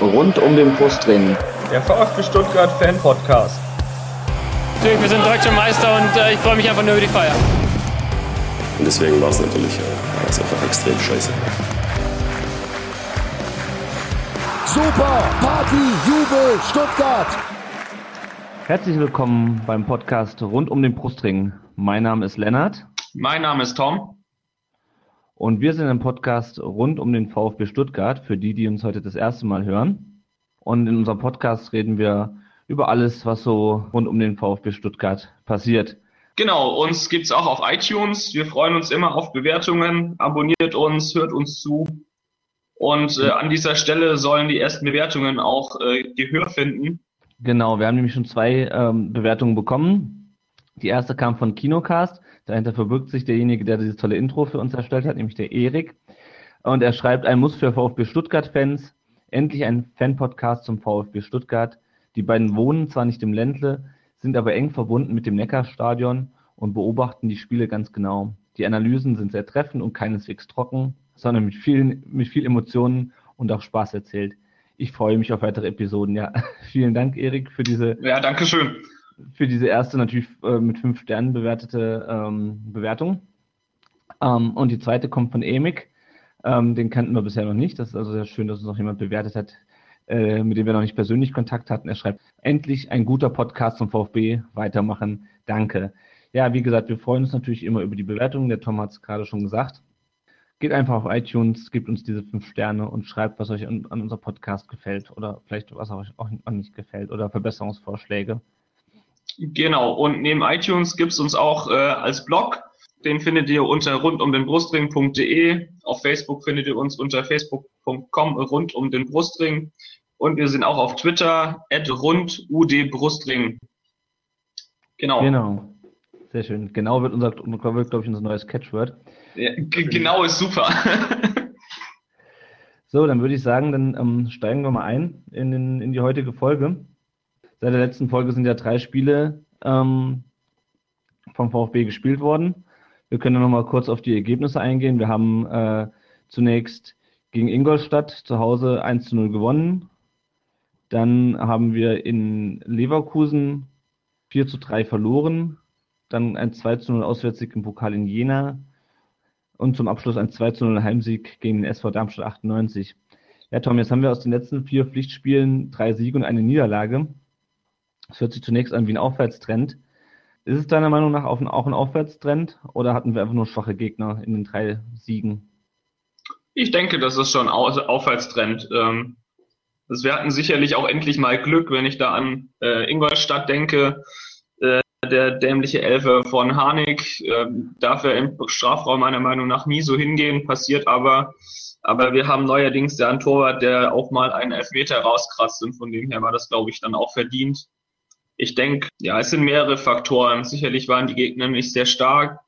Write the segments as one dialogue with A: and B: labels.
A: Rund um den Brustring.
B: Der VfB Stuttgart Fan Podcast.
C: Natürlich, wir sind deutsche Meister und äh, ich freue mich einfach nur über die Feier.
D: Und deswegen war es natürlich äh, war's einfach extrem scheiße.
E: Super Party, Jubel, Stuttgart.
F: Herzlich willkommen beim Podcast rund um den Brustring. Mein Name ist Lennart.
B: Mein Name ist Tom.
F: Und wir sind im Podcast rund um den VfB Stuttgart, für die, die uns heute das erste Mal hören. Und in unserem Podcast reden wir über alles, was so rund um den VfB Stuttgart passiert.
B: Genau, uns gibt's auch auf iTunes. Wir freuen uns immer auf Bewertungen. Abonniert uns, hört uns zu. Und äh, an dieser Stelle sollen die ersten Bewertungen auch äh, Gehör finden.
F: Genau, wir haben nämlich schon zwei ähm, Bewertungen bekommen. Die erste kam von Kinocast. Dahinter verbirgt sich derjenige, der dieses tolle Intro für uns erstellt hat, nämlich der Erik. Und er schreibt, ein Muss für VfB Stuttgart-Fans. Endlich ein Fan-Podcast zum VfB Stuttgart. Die beiden wohnen zwar nicht im Ländle, sind aber eng verbunden mit dem Neckarstadion und beobachten die Spiele ganz genau. Die Analysen sind sehr treffend und keineswegs trocken, sondern mit vielen, mit viel Emotionen und auch Spaß erzählt. Ich freue mich auf weitere Episoden. Ja, vielen Dank, Erik, für diese.
B: Ja, danke schön
F: für diese erste natürlich äh, mit fünf Sternen bewertete ähm, Bewertung. Ähm, und die zweite kommt von Emik. Ähm, den kannten wir bisher noch nicht. Das ist also sehr schön, dass uns noch jemand bewertet hat, äh, mit dem wir noch nicht persönlich Kontakt hatten. Er schreibt, endlich ein guter Podcast zum VfB. Weitermachen. Danke. Ja, wie gesagt, wir freuen uns natürlich immer über die Bewertungen. Der Tom hat es gerade schon gesagt. Geht einfach auf iTunes, gebt uns diese fünf Sterne und schreibt, was euch an, an unser Podcast gefällt oder vielleicht was euch auch nicht gefällt oder Verbesserungsvorschläge.
B: Genau, und neben iTunes gibt's uns auch äh, als Blog. Den findet ihr unter rundumdenbrustring.de. Auf Facebook findet ihr uns unter facebook.com rund um den Brustring. Und wir sind auch auf Twitter, at rundudbrustring.
F: Genau. Genau. Sehr schön. Genau wird unser, wird, glaube ich, unser neues Catchword.
B: Ja, genau ist super.
F: so, dann würde ich sagen, dann ähm, steigen wir mal ein in, den, in die heutige Folge. Seit der letzten Folge sind ja drei Spiele ähm, vom VfB gespielt worden. Wir können noch mal kurz auf die Ergebnisse eingehen. Wir haben äh, zunächst gegen Ingolstadt zu Hause 1 zu 0 gewonnen. Dann haben wir in Leverkusen 4 zu 3 verloren. Dann ein 2 zu 0 Auswärtssieg im Pokal in Jena. Und zum Abschluss ein 2 zu 0 Heimsieg gegen den SV Darmstadt 98. Ja, Tom, jetzt haben wir aus den letzten vier Pflichtspielen drei Siege und eine Niederlage. Es hört sich zunächst an wie ein Aufwärtstrend. Ist es deiner Meinung nach auch ein Aufwärtstrend oder hatten wir einfach nur schwache Gegner in den drei Siegen?
B: Ich denke, das ist schon ein Aufwärtstrend. Ähm, also wir hatten sicherlich auch endlich mal Glück, wenn ich da an äh, Ingolstadt denke. Äh, der dämliche Elfe von Harnik äh, darf er im Strafraum meiner Meinung nach nie so hingehen, passiert aber. Aber wir haben neuerdings ja einen Torwart, der auch mal einen Elfmeter rauskratzt und von dem her war das, glaube ich, dann auch verdient ich denke, ja, es sind mehrere Faktoren. Sicherlich waren die Gegner nicht sehr stark.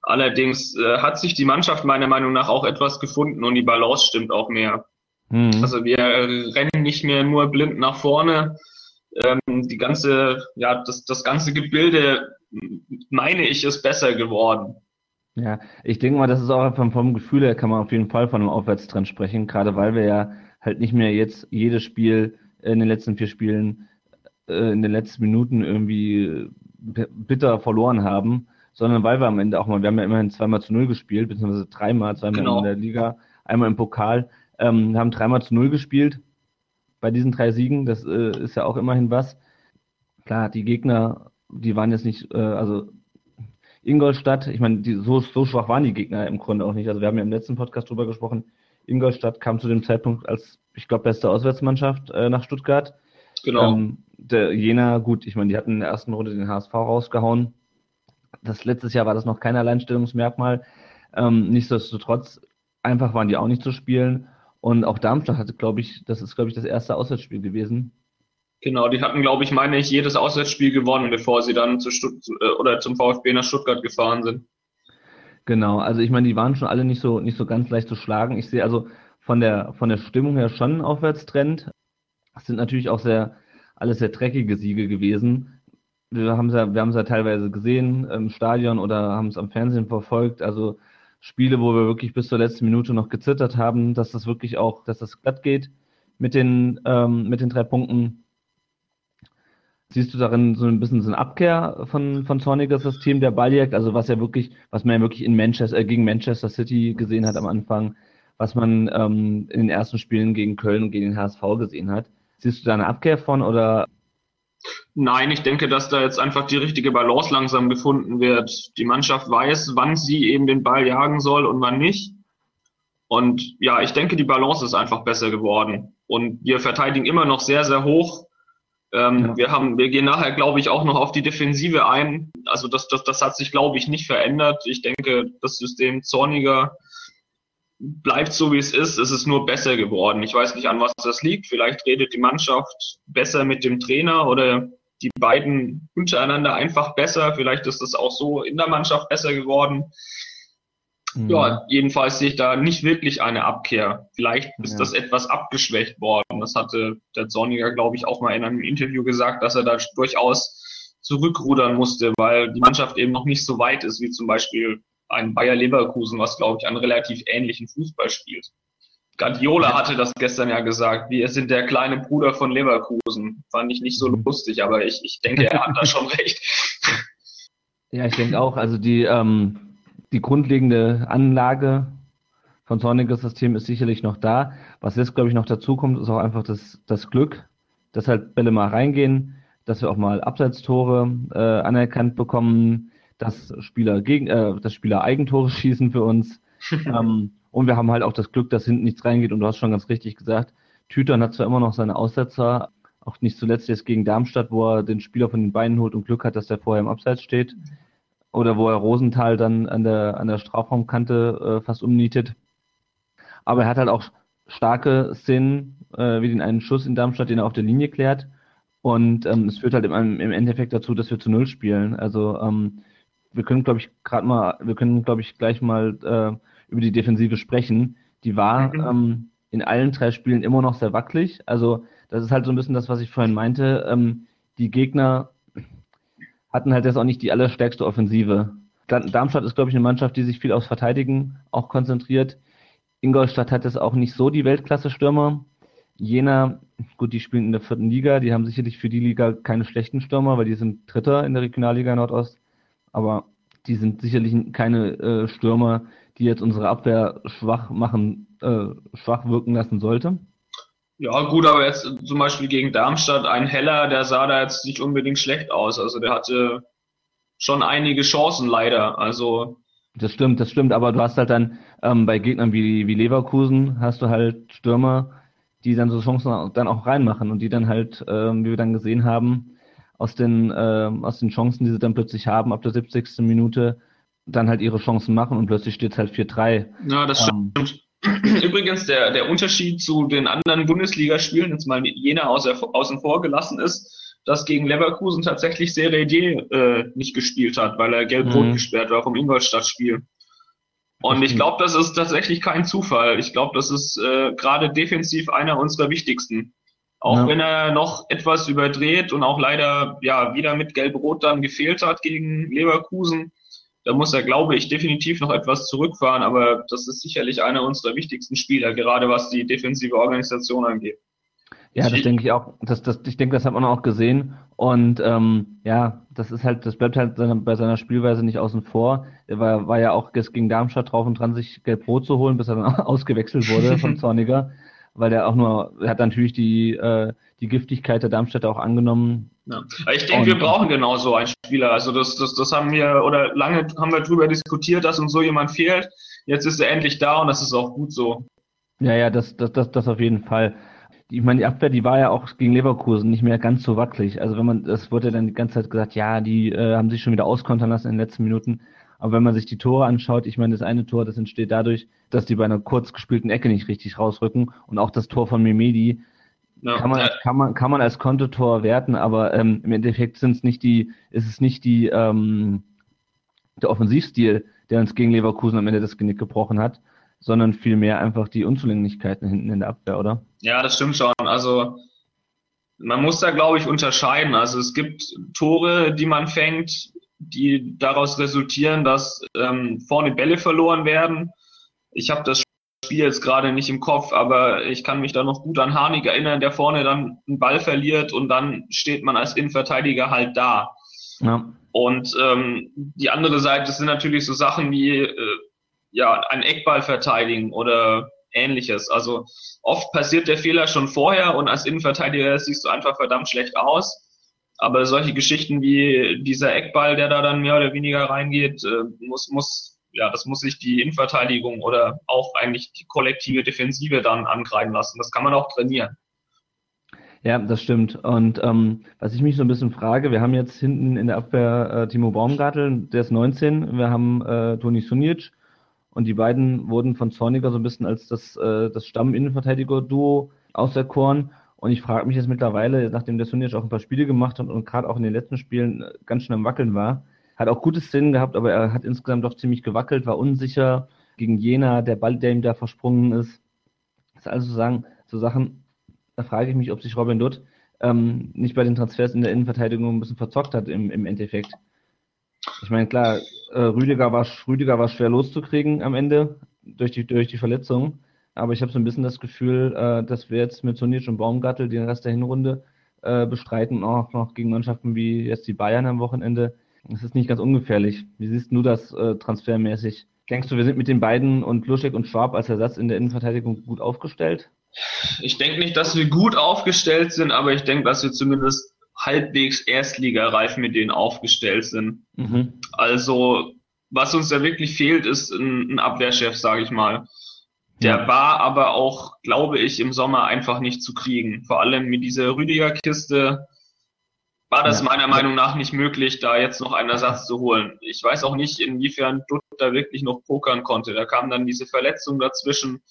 B: Allerdings äh, hat sich die Mannschaft meiner Meinung nach auch etwas gefunden und die Balance stimmt auch mehr. Mhm. Also wir rennen nicht mehr nur blind nach vorne. Ähm, die ganze, ja, das, das ganze Gebilde, meine ich, ist besser geworden.
F: Ja, ich denke mal, das ist auch vom, vom Gefühl her kann man auf jeden Fall von einem Aufwärtstrend sprechen, gerade weil wir ja halt nicht mehr jetzt jedes Spiel in den letzten vier Spielen äh, in den letzten Minuten irgendwie bitter verloren haben, sondern weil wir am Ende auch mal, wir haben ja immerhin zweimal zu null gespielt, beziehungsweise dreimal, zweimal genau. in der Liga, einmal im Pokal, ähm, haben dreimal zu null gespielt bei diesen drei Siegen, das äh, ist ja auch immerhin was. Klar, die Gegner, die waren jetzt nicht, äh, also Ingolstadt, ich meine, die, so, so schwach waren die Gegner im Grunde auch nicht. Also wir haben ja im letzten Podcast drüber gesprochen, Ingolstadt kam zu dem Zeitpunkt als, ich glaube, beste Auswärtsmannschaft äh, nach Stuttgart.
B: Genau. Ähm,
F: der Jena, gut, ich meine, die hatten in der ersten Runde den HSV rausgehauen. Das letztes Jahr war das noch kein Alleinstellungsmerkmal. Ähm, nichtsdestotrotz, einfach waren die auch nicht zu spielen. Und auch Darmstadt hatte, glaube ich, das ist, glaube ich, das erste Auswärtsspiel gewesen.
B: Genau, die hatten, glaube ich, meine ich, jedes Auswärtsspiel gewonnen, bevor sie dann zu Stutt äh, oder zum VfB nach Stuttgart gefahren sind.
F: Genau, also ich meine, die waren schon alle nicht so nicht so ganz leicht zu schlagen. Ich sehe also von der von der Stimmung her schon einen Aufwärtstrend. Es sind natürlich auch sehr alles sehr dreckige Siege gewesen. Wir haben es ja, wir haben es ja teilweise gesehen im Stadion oder haben es am Fernsehen verfolgt. Also Spiele, wo wir wirklich bis zur letzten Minute noch gezittert haben, dass das wirklich auch, dass das glatt geht. mit den, ähm, mit den drei Punkten. Siehst du darin so ein bisschen so eine Abkehr von, von Zornigers System der Balljagd, also was ja wirklich, was man ja wirklich in Manchester, äh, gegen Manchester City gesehen hat am Anfang, was man ähm, in den ersten Spielen gegen Köln und gegen den HSV gesehen hat. Siehst du da eine Abkehr von oder?
B: Nein, ich denke, dass da jetzt einfach die richtige Balance langsam gefunden wird. Die Mannschaft weiß, wann sie eben den Ball jagen soll und wann nicht. Und ja, ich denke, die Balance ist einfach besser geworden. Und wir verteidigen immer noch sehr, sehr hoch. Ähm, ja. Wir haben, wir gehen nachher, glaube ich, auch noch auf die Defensive ein. Also das, das, das hat sich, glaube ich, nicht verändert. Ich denke, das System Zorniger bleibt so, wie es ist. Es ist nur besser geworden. Ich weiß nicht, an was das liegt. Vielleicht redet die Mannschaft besser mit dem Trainer oder die beiden untereinander einfach besser. Vielleicht ist es auch so in der Mannschaft besser geworden. Mhm. Ja, jedenfalls sehe ich da nicht wirklich eine Abkehr. Vielleicht ist ja. das etwas abgeschwächt worden. Das hatte der Sonniger, glaube ich, auch mal in einem Interview gesagt, dass er da durchaus zurückrudern musste, weil die Mannschaft eben noch nicht so weit ist, wie zum Beispiel ein Bayer Leverkusen, was, glaube ich, einen relativ ähnlichen Fußball spielt. Guardiola hatte das gestern ja gesagt, wir sind der kleine Bruder von Leverkusen. Fand ich nicht so mhm. lustig, aber ich, ich denke, er hat da schon recht.
F: Ja, ich denke auch. Also die, ähm, die grundlegende Anlage von Zornigers System ist sicherlich noch da. Was jetzt, glaube ich, noch dazu kommt, ist auch einfach das, das Glück, dass halt Bälle mal reingehen, dass wir auch mal Abseitstore äh, anerkannt bekommen, dass Spieler gegen, äh, dass Spieler Eigentore schießen für uns. ähm, und wir haben halt auch das Glück, dass hinten nichts reingeht. Und du hast schon ganz richtig gesagt, Tütern hat zwar immer noch seine Aussetzer, auch nicht zuletzt jetzt gegen Darmstadt, wo er den Spieler von den Beinen holt und Glück hat, dass der vorher im Abseits steht oder wo er Rosenthal dann an der, an der Strafraumkante äh, fast umnietet. Aber er hat halt auch starke Szenen, äh, wie den einen Schuss in Darmstadt, den er auf der Linie klärt. Und ähm, es führt halt im, im Endeffekt dazu, dass wir zu Null spielen. Also ähm, wir können, glaube ich, gerade mal, wir können, glaube ich, gleich mal äh, über die Defensive sprechen. Die war mhm. ähm, in allen drei Spielen immer noch sehr wackelig. Also das ist halt so ein bisschen das, was ich vorhin meinte. Ähm, die Gegner hatten halt jetzt auch nicht die allerstärkste Offensive. Darmstadt ist, glaube ich, eine Mannschaft, die sich viel aufs Verteidigen auch konzentriert. Ingolstadt hat jetzt auch nicht so die Weltklasse-Stürmer. Jena, gut, die spielen in der vierten Liga, die haben sicherlich für die Liga keine schlechten Stürmer, weil die sind Dritter in der Regionalliga Nordost. Aber die sind sicherlich keine äh, Stürmer, die jetzt unsere Abwehr schwach machen, äh, schwach wirken lassen sollte.
B: Ja, gut, aber jetzt zum Beispiel gegen Darmstadt, ein Heller, der sah da jetzt nicht unbedingt schlecht aus. Also der hatte schon einige Chancen leider. Also
F: das stimmt, das stimmt, aber du hast halt dann ähm, bei Gegnern wie, wie Leverkusen hast du halt Stürmer, die dann so Chancen dann auch reinmachen und die dann halt, ähm, wie wir dann gesehen haben, aus den, ähm, aus den Chancen, die sie dann plötzlich haben, ab der 70. Minute, dann halt ihre Chancen machen und plötzlich steht es halt 4-3.
B: Ja, das ähm, stimmt. Übrigens, der, der Unterschied zu den anderen Bundesligaspielen, jetzt mal Jena außer, außen vor gelassen ist, dass gegen Leverkusen tatsächlich Serie D äh, nicht gespielt hat, weil er gelb-rot mhm. gesperrt war vom Ingolstadt-Spiel. Und ich glaube, das ist tatsächlich kein Zufall. Ich glaube, das ist äh, gerade defensiv einer unserer wichtigsten. Auch ja. wenn er noch etwas überdreht und auch leider ja wieder mit Gelb-Rot dann gefehlt hat gegen Leverkusen, da muss er, glaube ich, definitiv noch etwas zurückfahren, aber das ist sicherlich einer unserer wichtigsten Spieler, gerade was die defensive Organisation angeht.
F: Ja, das denke ich auch. Das, das, ich denke, das hat man auch gesehen. Und ähm, ja, das ist halt, das bleibt halt bei seiner Spielweise nicht außen vor. Er war, war ja auch gegen Darmstadt drauf und dran, sich Gelb-Rot zu holen, bis er dann ausgewechselt wurde von Zorniger. Weil er auch nur, er hat natürlich die, äh, die Giftigkeit der Darmstädter auch angenommen.
B: Ja. Ich denke, wir brauchen genau so einen Spieler. Also das, das, das haben wir, oder lange haben wir darüber diskutiert, dass uns so jemand fehlt. Jetzt ist er endlich da und das ist auch gut so.
F: Ja, ja, das, das, das, das auf jeden Fall. Ich meine, die Abwehr, die war ja auch gegen Leverkusen nicht mehr ganz so wackelig. Also wenn man, das wurde dann die ganze Zeit gesagt, ja, die äh, haben sich schon wieder auskontern lassen in den letzten Minuten. Aber wenn man sich die Tore anschaut, ich meine, das eine Tor, das entsteht dadurch, dass die bei einer kurz gespielten Ecke nicht richtig rausrücken und auch das Tor von Memedi, ja. Kann, man, kann, man, kann man als Kontotor werten, aber ähm, im Endeffekt sind es nicht die, ist es nicht die, ähm, der Offensivstil, der uns gegen Leverkusen am Ende das Genick gebrochen hat, sondern vielmehr einfach die Unzulänglichkeiten hinten in der Abwehr, oder?
B: Ja, das stimmt schon. Also man muss da, glaube ich, unterscheiden. Also es gibt Tore, die man fängt, die daraus resultieren, dass ähm, vorne Bälle verloren werden. Ich habe das Spiel jetzt gerade nicht im Kopf, aber ich kann mich da noch gut an Harnik erinnern, der vorne dann einen Ball verliert und dann steht man als Innenverteidiger halt da. Ja. Und ähm, die andere Seite sind natürlich so Sachen wie äh, ja ein Eckball verteidigen oder ähnliches. Also oft passiert der Fehler schon vorher und als Innenverteidiger siehst du einfach verdammt schlecht aus. Aber solche Geschichten wie dieser Eckball, der da dann mehr oder weniger reingeht, äh, muss, muss, ja, das muss sich die Innenverteidigung oder auch eigentlich die kollektive Defensive dann angreifen lassen. Das kann man auch trainieren.
F: Ja, das stimmt. Und ähm, was ich mich so ein bisschen frage, wir haben jetzt hinten in der Abwehr äh, Timo Baumgartel, der ist 19, wir haben äh, Toni Sunic und die beiden wurden von Zorniger so ein bisschen als das, äh, das Stamm-Innenverteidiger-Duo auserkoren. Und ich frage mich jetzt mittlerweile, nachdem der Sunic auch ein paar Spiele gemacht hat und gerade auch in den letzten Spielen äh, ganz schön am Wackeln war, hat auch gute Szenen gehabt, aber er hat insgesamt doch ziemlich gewackelt, war unsicher gegen Jena, der Ball, der ihm da versprungen ist. Das ist also sagen, so Sachen, da frage ich mich, ob sich Robin Dutt ähm, nicht bei den Transfers in der Innenverteidigung ein bisschen verzockt hat im, im Endeffekt. Ich meine, klar, äh, Rüdiger, war, Rüdiger war schwer loszukriegen am Ende durch die, durch die Verletzung. Aber ich habe so ein bisschen das Gefühl, äh, dass wir jetzt mit Sonic und Baumgartel den Rest der Hinrunde äh, bestreiten, auch noch gegen Mannschaften wie jetzt die Bayern am Wochenende. Das ist nicht ganz ungefährlich. Wie siehst du das äh, transfermäßig? Denkst du, wir sind mit den beiden und Luschek und Schwab als Ersatz in der Innenverteidigung gut aufgestellt?
B: Ich denke nicht, dass wir gut aufgestellt sind, aber ich denke, dass wir zumindest halbwegs erstligareif mit denen aufgestellt sind. Mhm. Also, was uns da wirklich fehlt, ist ein, ein Abwehrchef, sage ich mal. Der war aber auch, glaube ich, im Sommer einfach nicht zu kriegen. Vor allem mit dieser Rüdiger-Kiste war das ja. meiner Meinung nach nicht möglich, da jetzt noch einen Ersatz zu holen. Ich weiß auch nicht, inwiefern Dutt da wirklich noch pokern konnte. Da kam dann diese Verletzung dazwischen.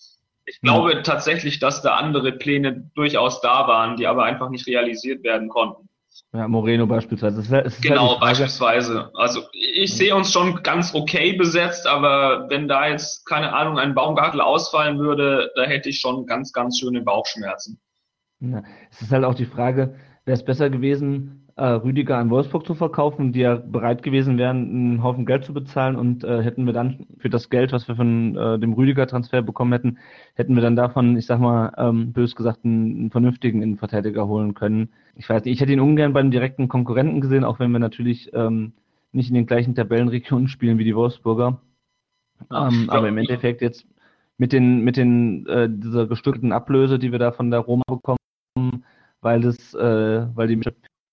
B: Ich glaube ja. tatsächlich, dass da andere Pläne durchaus da waren, die aber einfach nicht realisiert werden konnten.
F: Ja, Moreno beispielsweise.
B: Es ist, es ist genau, halt beispielsweise. Also ich sehe uns schon ganz okay besetzt, aber wenn da jetzt, keine Ahnung, ein Baumgartel ausfallen würde, da hätte ich schon ganz, ganz schöne Bauchschmerzen.
F: Ja, es ist halt auch die Frage, wäre es besser gewesen, Rüdiger an Wolfsburg zu verkaufen, die ja bereit gewesen wären, einen Haufen Geld zu bezahlen und äh, hätten wir dann für das Geld, was wir von äh, dem Rüdiger-Transfer bekommen hätten, hätten wir dann davon, ich sag mal, ähm, bös gesagt, einen, einen vernünftigen Innenverteidiger holen können. Ich weiß nicht, ich hätte ihn ungern beim direkten Konkurrenten gesehen, auch wenn wir natürlich ähm, nicht in den gleichen Tabellenregionen spielen wie die Wolfsburger. Ja, ähm, aber im Endeffekt jetzt mit den, mit den, äh, dieser gestückelten Ablöse, die wir da von der Roma bekommen, weil das, äh, weil die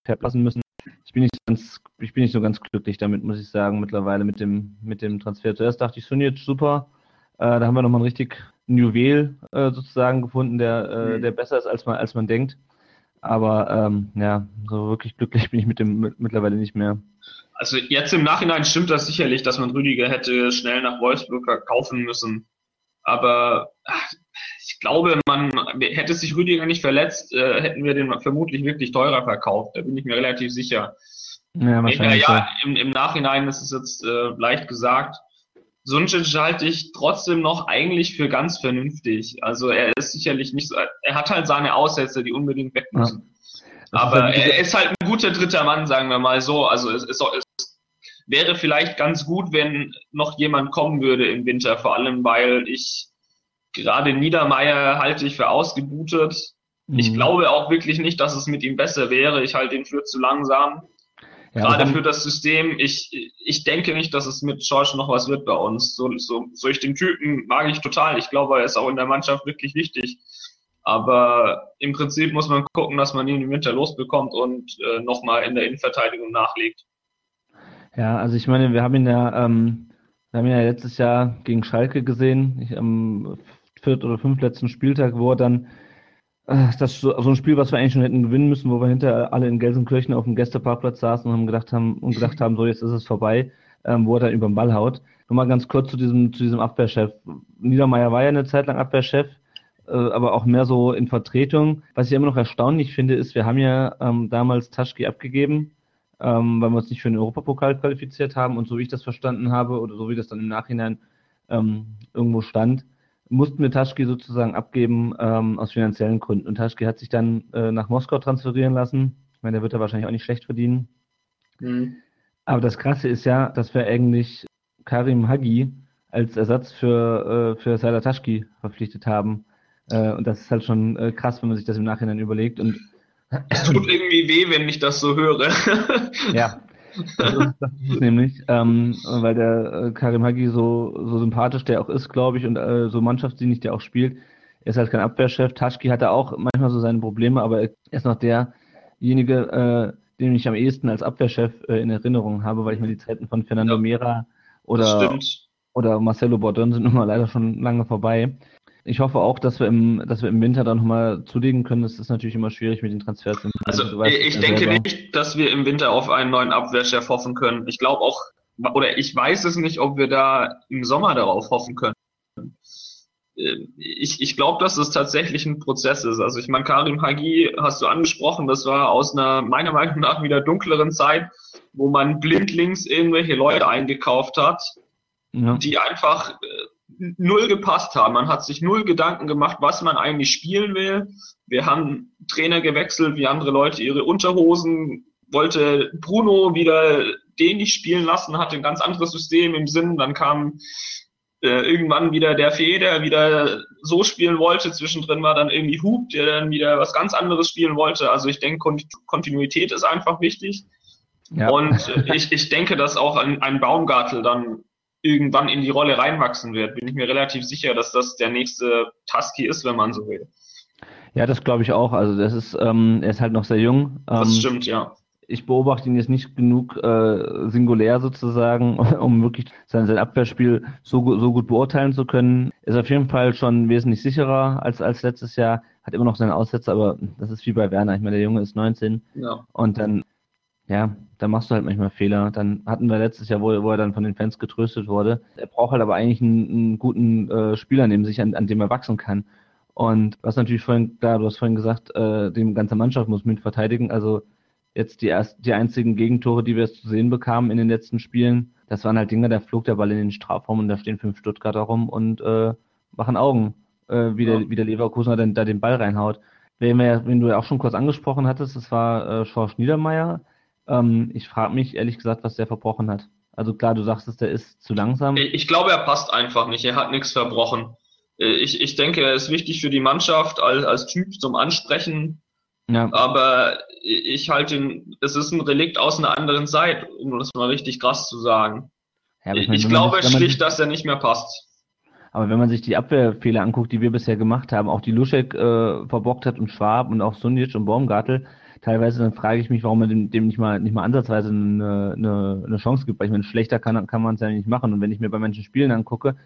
F: verpassen müssen. Ich bin nicht ganz, ich bin nicht so ganz glücklich damit, muss ich sagen, mittlerweile mit dem, mit dem Transfer. Zuerst dachte ich, Sunic, super. Äh, da haben wir nochmal ein richtig Juwel äh, sozusagen gefunden, der, äh, mhm. der besser ist, als man, als man denkt. Aber ähm, ja, so wirklich glücklich bin ich mit dem mit, mittlerweile nicht mehr.
B: Also jetzt im Nachhinein stimmt das sicherlich, dass man Rüdiger hätte schnell nach Wolfsburg kaufen müssen. Aber ach, ich glaube, man hätte sich Rüdiger nicht verletzt, äh, hätten wir den vermutlich wirklich teurer verkauft. Da bin ich mir relativ sicher. Ja, wahrscheinlich. Ja, im, im Nachhinein ist es jetzt äh, leicht gesagt. Suncic halte ich trotzdem noch eigentlich für ganz vernünftig. Also er ist sicherlich nicht so, er hat halt seine Aussätze, die unbedingt weg müssen. Ja. Aber halt er ist halt ein guter dritter Mann, sagen wir mal so. Also es, es, es wäre vielleicht ganz gut, wenn noch jemand kommen würde im Winter, vor allem weil ich gerade Niedermeyer halte ich für ausgebutet. Mhm. Ich glaube auch wirklich nicht, dass es mit ihm besser wäre. Ich halte ihn für zu langsam. Ja, gerade für das System. Ich, ich denke nicht, dass es mit George noch was wird bei uns. So, so, so ich den Typen mag ich total. Ich glaube, er ist auch in der Mannschaft wirklich wichtig. Aber im Prinzip muss man gucken, dass man ihn im Winter losbekommt und äh, nochmal in der Innenverteidigung nachlegt.
F: Ja, also ich meine, wir haben ihn ja, ähm, wir haben ihn ja letztes Jahr gegen Schalke gesehen. Ich, am viert oder fünftletzten Spieltag, wo er dann äh, das so, so ein Spiel, was wir eigentlich schon hätten gewinnen müssen, wo wir hinter alle in Gelsenkirchen auf dem Gästeparkplatz saßen und haben gedacht haben und gedacht haben, so jetzt ist es vorbei, ähm, wo er dann über den Ball haut. Nur mal ganz kurz zu diesem zu diesem Abwehrchef. Niedermeyer war ja eine Zeit lang Abwehrchef, äh, aber auch mehr so in Vertretung. Was ich immer noch erstaunlich finde, ist, wir haben ja ähm, damals Taschki abgegeben, ähm, weil wir uns nicht für den Europapokal qualifiziert haben und so wie ich das verstanden habe oder so wie das dann im Nachhinein ähm, irgendwo stand, mussten wir Taschki sozusagen abgeben ähm, aus finanziellen Gründen. Und Taschki hat sich dann äh, nach Moskau transferieren lassen. Ich meine, der wird da wahrscheinlich auch nicht schlecht verdienen. Mhm. Aber das Krasse ist ja, dass wir eigentlich Karim Hagi als Ersatz für, äh, für Serdar Taschki verpflichtet haben. Äh, und das ist halt schon äh, krass, wenn man sich das im Nachhinein überlegt. Und
B: es tut irgendwie weh, wenn ich das so höre.
F: ja, das ist, das ist es nämlich, ähm, weil der äh, Karim Hagi so, so sympathisch der auch ist, glaube ich, und äh, so mannschaftsdienlich der auch spielt. Er ist halt kein Abwehrchef. Taschki hatte auch manchmal so seine Probleme, aber er ist noch derjenige, äh, den ich am ehesten als Abwehrchef äh, in Erinnerung habe, weil ich mir die Zeiten von Fernando ja, Mera oder, oder Marcelo Bordon sind nun mal leider schon lange vorbei. Ich hoffe auch, dass wir im, dass wir im Winter dann nochmal zulegen können. Das ist natürlich immer schwierig mit den Transfers.
B: Also weißt, ich denke selber. nicht, dass wir im Winter auf einen neuen Abwehrchef hoffen können. Ich glaube auch, oder ich weiß es nicht, ob wir da im Sommer darauf hoffen können. Äh, ich, ich glaube, dass es tatsächlich ein Prozess ist. Also ich meine, Karim Hagi hast du angesprochen, das war aus einer meiner Meinung nach wieder dunkleren Zeit, wo man blindlings irgendwelche Leute eingekauft hat, ja. die einfach äh, null gepasst haben. Man hat sich null Gedanken gemacht, was man eigentlich spielen will. Wir haben Trainer gewechselt, wie andere Leute ihre Unterhosen. Wollte Bruno wieder den nicht spielen lassen, hatte ein ganz anderes System im Sinn. Dann kam äh, irgendwann wieder der Fee, der wieder so spielen wollte. Zwischendrin war dann irgendwie Hub, der dann wieder was ganz anderes spielen wollte. Also ich denke, Kontinuität ist einfach wichtig. Ja. Und ich, ich denke, dass auch ein, ein Baumgartel dann irgendwann in die Rolle reinwachsen wird, bin ich mir relativ sicher, dass das der nächste Tusky ist, wenn man so will.
F: Ja, das glaube ich auch. Also das ist, ähm, er ist halt noch sehr jung.
B: Ähm, das stimmt, ja.
F: Ich beobachte ihn jetzt nicht genug äh, singulär sozusagen, um wirklich sein, sein Abwehrspiel so, so gut beurteilen zu können. Ist auf jeden Fall schon wesentlich sicherer als, als letztes Jahr. Hat immer noch seine Aussätze, aber das ist wie bei Werner. Ich meine, der Junge ist 19 ja. und dann ja, da machst du halt manchmal Fehler. Dann hatten wir letztes Jahr, wo, wo er dann von den Fans getröstet wurde. Er braucht halt aber eigentlich einen, einen guten äh, Spieler neben sich, an, an dem er wachsen kann. Und was natürlich vorhin, klar, du hast vorhin gesagt, äh, die ganze Mannschaft muss mit verteidigen. Also jetzt die erst, die einzigen Gegentore, die wir zu sehen bekamen in den letzten Spielen, das waren halt Dinge, da flog der Ball in den Strafraum und da stehen fünf Stuttgarter rum und äh, machen Augen, äh, wie, der, wie der Leverkusener dann da den Ball reinhaut. Wen, wir, wen du ja auch schon kurz angesprochen hattest, das war äh, Schorsch Niedermeyer ähm, ich frage mich ehrlich gesagt, was der verbrochen hat. Also klar, du sagst es, der ist zu langsam.
B: Ich glaube, er passt einfach nicht. Er hat nichts verbrochen. Äh, ich, ich denke, er ist wichtig für die Mannschaft als, als Typ zum Ansprechen. Ja. Aber ich halte ihn, es ist ein Relikt aus einer anderen Zeit, um das mal richtig krass zu sagen. Ja, ich, meine, ich glaube sich, schlicht, dass er nicht mehr passt.
F: Aber wenn man sich die Abwehrfehler anguckt, die wir bisher gemacht haben, auch die Luschek äh, verbockt hat und Schwab und auch Sunic und Baumgartel, teilweise dann frage ich mich, warum man dem, dem nicht mal nicht mal ansatzweise eine, eine, eine Chance gibt. Weil ich meine, schlechter kann, kann man es ja nicht machen. Und wenn ich mir bei manchen Spielen angucke,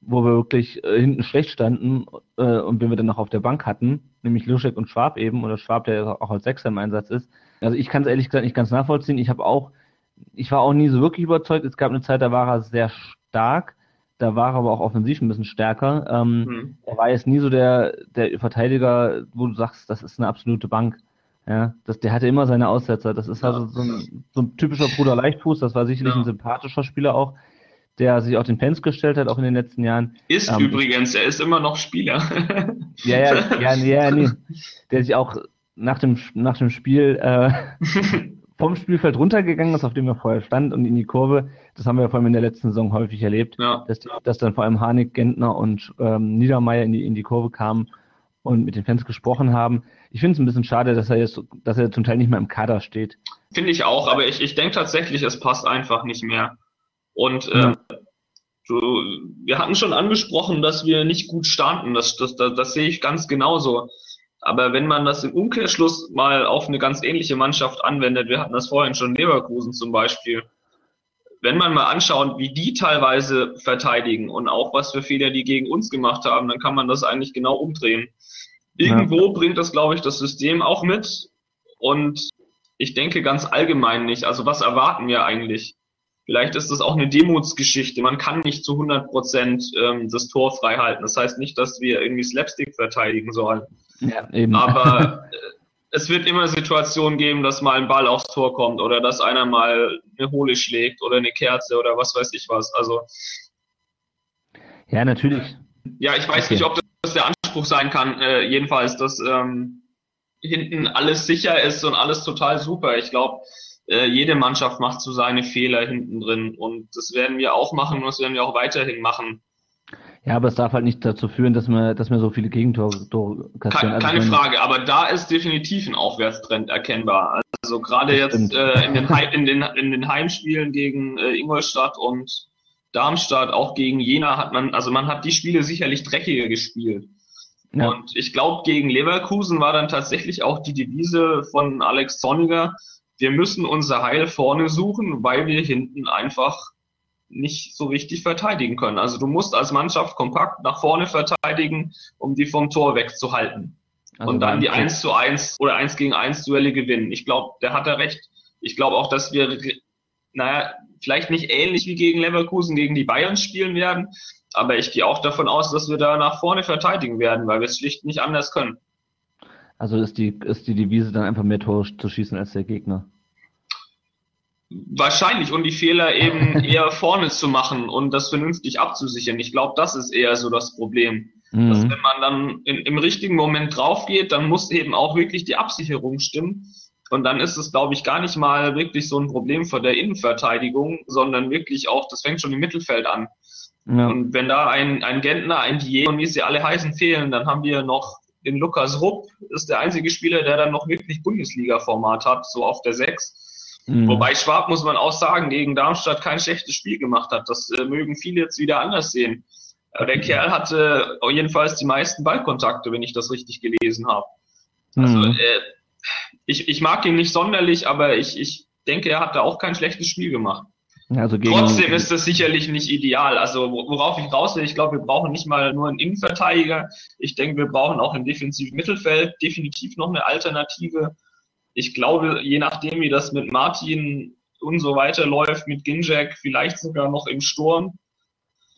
F: wo wir wirklich äh, hinten schlecht standen äh, und wenn wir dann noch auf der Bank hatten, nämlich Luschek und Schwab eben, oder Schwab, der auch als Sechser im Einsatz ist. Also ich kann es ehrlich gesagt nicht ganz nachvollziehen. Ich habe auch, ich war auch nie so wirklich überzeugt. Es gab eine Zeit, da war er sehr stark. Da war er aber auch offensiv ein bisschen stärker. Ähm, mhm. Er war jetzt nie so der, der Verteidiger, wo du sagst, das ist eine absolute Bank. Ja, das, der hatte immer seine Aussetzer. Das ist also so ein, so ein typischer Bruder Leichtfuß. Das war sicherlich ja. ein sympathischer Spieler auch, der sich auch den Fans gestellt hat, auch in den letzten Jahren.
B: Ist ähm, übrigens, er ist immer noch Spieler.
F: ja, ja, ja, ja, nee. Der sich auch nach dem, nach dem Spiel äh, vom Spielfeld runtergegangen ist, auf dem er vorher stand und in die Kurve. Das haben wir vor allem in der letzten Saison häufig erlebt, ja. dass, dass dann vor allem Harnik, Gentner und ähm, Niedermeyer in die, in die Kurve kamen und mit den Fans gesprochen haben. Ich finde es ein bisschen schade, dass er jetzt, dass er zum Teil nicht mehr im Kader steht.
B: Finde ich auch, aber ich, ich denke tatsächlich, es passt einfach nicht mehr. Und äh, ja. so, wir hatten schon angesprochen, dass wir nicht gut standen. Das, das, das, das sehe ich ganz genauso. Aber wenn man das im Umkehrschluss mal auf eine ganz ähnliche Mannschaft anwendet, wir hatten das vorhin schon Leverkusen zum Beispiel, wenn man mal anschaut, wie die teilweise verteidigen und auch was für Fehler die gegen uns gemacht haben, dann kann man das eigentlich genau umdrehen. Irgendwo ja. bringt das, glaube ich, das System auch mit. Und ich denke ganz allgemein nicht. Also was erwarten wir eigentlich? Vielleicht ist das auch eine Demutsgeschichte. Man kann nicht zu 100 Prozent ähm, das Tor frei halten. Das heißt nicht, dass wir irgendwie Slapstick verteidigen sollen. Ja, eben. Aber äh, es wird immer Situationen geben, dass mal ein Ball aufs Tor kommt oder dass einer mal eine Hohle schlägt oder eine Kerze oder was weiß ich was. Also
F: ja, natürlich.
B: Ja, ich weiß okay. nicht, ob das der Anspruch sein kann. Äh, jedenfalls, dass ähm, hinten alles sicher ist und alles total super. Ich glaube, Äh, jede Mannschaft macht so seine Fehler hinten drin und das werden wir auch machen und das werden wir auch weiterhin machen.
F: Ja, aber es darf halt nicht dazu führen, dass wir, dass wir so viele Gegentore
B: kassieren. Keine, also Frage, aber da ist definitiv ein Aufwärtstrend erkennbar. Also gerade jetzt äh, in, den in, den, in den Heimspielen gegen äh, Ingolstadt und Darmstadt, auch gegen Jena hat man, also man hat die Spiele sicherlich dreckiger gespielt. Ja. Und ich glaube, gegen Leverkusen war dann tatsächlich auch die Devise von Alex Zorniger, wir müssen unser Heil vorne suchen, weil wir hinten einfach nicht so richtig verteidigen können. Also du musst als Mannschaft kompakt nach vorne verteidigen, um die vom Tor wegzuhalten. Also und dann die 1 zu 1 oder 1 gegen 1 Duelle gewinnen. Ich glaube, der hat da recht. Ich glaube auch, dass wir, naja, vielleicht nicht ähnlich wie gegen Leverkusen gegen die Bayern spielen werden, aber ich gehe auch davon aus, dass wir da nach vorne verteidigen werden, weil wir es schlicht nicht anders können.
F: Also ist die, ist die Devise dann einfach mehr Tore zu schießen als der Gegner?
B: Wahrscheinlich und die Fehler eben eher vorne zu machen und das vernünftig abzusichern. Ich glaube, das ist eher so das Problem. Mhm. Dass wenn man dann in, im richtigen Moment drauf geht, dann muss eben auch wirklich die Absicherung stimmen. Und dann ist es, glaube ich, gar nicht mal wirklich so ein Problem von der Innenverteidigung, sondern wirklich auch, das fängt schon im Mittelfeld an. Ja. Und wenn da ein, ein Gentner, ein Dier und wie sie alle heißen fehlen, dann haben wir noch den Lukas Rupp, ist der einzige Spieler, der dann noch wirklich Bundesliga-Format hat, so auf der 6. Mhm. Wobei Schwab, muss man auch sagen, gegen Darmstadt kein schlechtes Spiel gemacht hat. Das äh, mögen viele jetzt wieder anders sehen. Äh, der Kerl hatte jedenfalls die meisten Ballkontakte, wenn ich das richtig gelesen habe. Also mhm. äh, ich, ich mag ihn nicht sonderlich, aber ich, ich denke, er hat da auch kein schlechtes Spiel gemacht. Also gegen Trotzdem ist das sicherlich nicht ideal. Also worauf ich raus will, ich glaube, wir brauchen nicht mal nur einen Innenverteidiger. Ich denke, wir brauchen auch im defensiven Mittelfeld definitiv noch eine Alternative ich glaube, je nachdem, wie das mit Martin und so weiter läuft, mit Ginjak, vielleicht sogar noch im Sturm.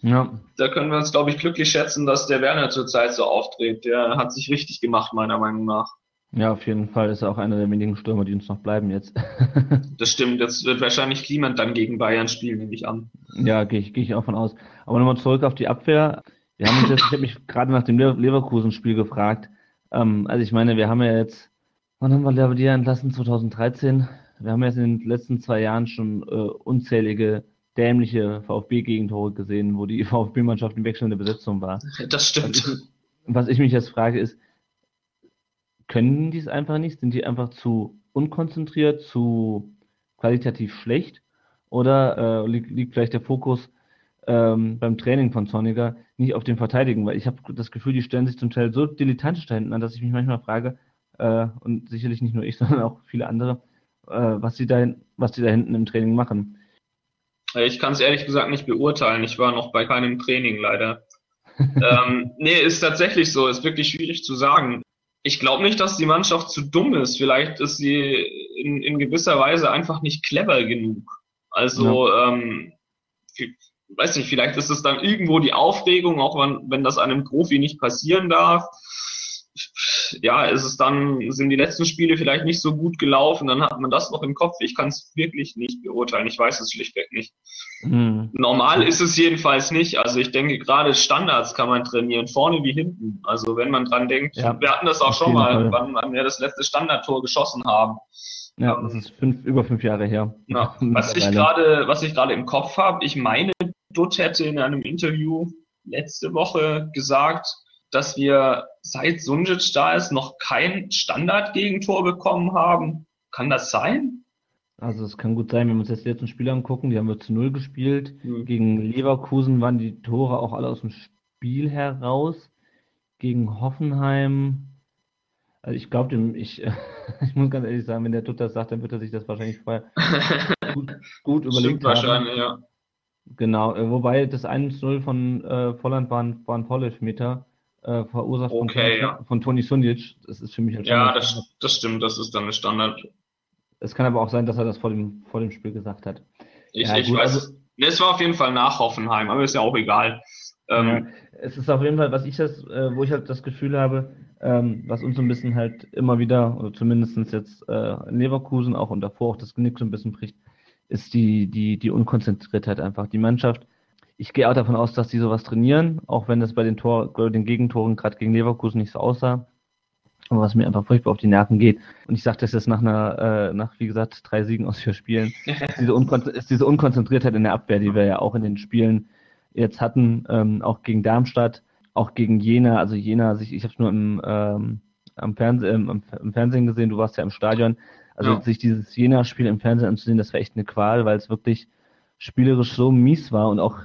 B: Ja. Da können wir uns, glaube ich, glücklich schätzen, dass der Werner zurzeit so auftritt. Der hat sich richtig gemacht, meiner Meinung nach.
F: Ja, auf jeden Fall ist er auch einer der wenigen Stürmer, die uns noch bleiben jetzt.
B: das stimmt, jetzt wird wahrscheinlich Kliment dann gegen Bayern spielen, nehme ich an.
F: Ja, gehe ich, geh ich auch von aus. Aber nochmal zurück auf die Abwehr. Wir haben uns jetzt, ich habe mich gerade nach dem Leverkusen-Spiel gefragt. Ähm, also ich meine, wir haben ja jetzt Wann haben wir Lavadier entlassen? 2013. Wir haben jetzt in den letzten zwei Jahren schon äh, unzählige dämliche VfB-Gegentore gesehen, wo die VfB-Mannschaft in wechselnde Besetzung war.
B: Das stimmt.
F: Was ich, was ich mich jetzt frage ist, können die es einfach nicht? Sind die einfach zu unkonzentriert, zu qualitativ schlecht? Oder äh, liegt, liegt vielleicht der Fokus ähm, beim Training von Zorniger nicht auf dem Verteidigen? Weil ich habe das Gefühl, die stellen sich zum Teil so dilettantisch da hinten an, dass ich mich manchmal frage, äh, und sicherlich nicht nur ich, sondern auch viele andere, äh, was sie da, was die da hinten im Training machen.
B: Ich kann es ehrlich gesagt nicht beurteilen. Ich war noch bei keinem Training leider. ähm, nee, ist tatsächlich so. Ist wirklich schwierig zu sagen. Ich glaube nicht, dass die Mannschaft zu dumm ist. Vielleicht ist sie in, in gewisser Weise einfach nicht clever genug. Also, ja. ähm, weiß nicht, vielleicht ist es dann irgendwo die Aufregung, auch wenn, wenn das einem Profi nicht passieren darf ja, ist es dann, sind die letzten Spiele vielleicht nicht so gut gelaufen, dann hat man das noch im Kopf. Ich kann es wirklich nicht beurteilen. Ich weiß es schlichtweg nicht. Mhm. Normal ist es jedenfalls nicht. Also ich denke, gerade Standards kann man trainieren, vorne wie hinten. Also wenn man dran denkt, ja, wir hatten das auch schon mal, wann, wann wir das letzte Standardtor geschossen haben.
F: Ja, das ist fünf, über fünf Jahre her.
B: Ja. Was ich gerade, was ich gerade im Kopf habe, ich meine, Dutt hätte in einem Interview letzte Woche gesagt, dass wir seit Sunjic da ist noch kein Standardgegentor bekommen haben. Kann das sein?
F: Also es kann gut sein, wenn wir uns jetzt die letzten Spiele angucken, die haben wir zu null gespielt. Mhm. Gegen Leverkusen waren die Tore auch alle aus dem Spiel heraus. Gegen Hoffenheim, also ich glaube, ich, ich muss ganz ehrlich sagen, wenn der Dutt das sagt, dann wird er sich das wahrscheinlich vorher gut, gut überlegt Stimmt haben. wahrscheinlich, ja. Genau, äh, wobei das 1-0 von äh, Volland war ein, war ein äh, verursacht
B: okay,
F: von,
B: ja.
F: von Toni Sunjic. Das ist für mich
B: halt Ja, das, das stimmt, das ist dann ein Standard.
F: Es kann aber auch sein, dass er das vor dem, vor dem Spiel gesagt hat.
B: Ich, ja, ich gut, weiß. Also, es war auf jeden Fall nach Hoffenheim, aber ist ja auch egal.
F: Ähm, ja, es ist auf jeden Fall, was ich das, äh, wo ich halt das Gefühl habe, ähm, was uns so ein bisschen halt immer wieder, oder zumindest jetzt äh, in Leverkusen auch und davor auch das Genick so ein bisschen bricht, ist die, die, die Unkonzentriertheit einfach. Die Mannschaft ich gehe auch davon aus, dass die sowas trainieren, auch wenn das bei den, Tor, bei den Gegentoren gerade gegen Leverkusen nicht so aussah. was mir einfach furchtbar auf die Nerven geht. Und ich sage das jetzt nach einer, äh, nach wie gesagt, drei Siegen aus vier Spielen, ist diese, Unkon ist diese Unkonzentriertheit in der Abwehr, die wir ja auch in den Spielen jetzt hatten, ähm, auch gegen Darmstadt, auch gegen Jena, also Jena, ich, ich habe es nur im, ähm, am Fernseh, im, im, Fernsehen gesehen, du warst ja im Stadion, also ja. sich dieses Jena-Spiel im Fernsehen anzusehen, das war echt eine Qual, weil es wirklich spielerisch so mies war und auch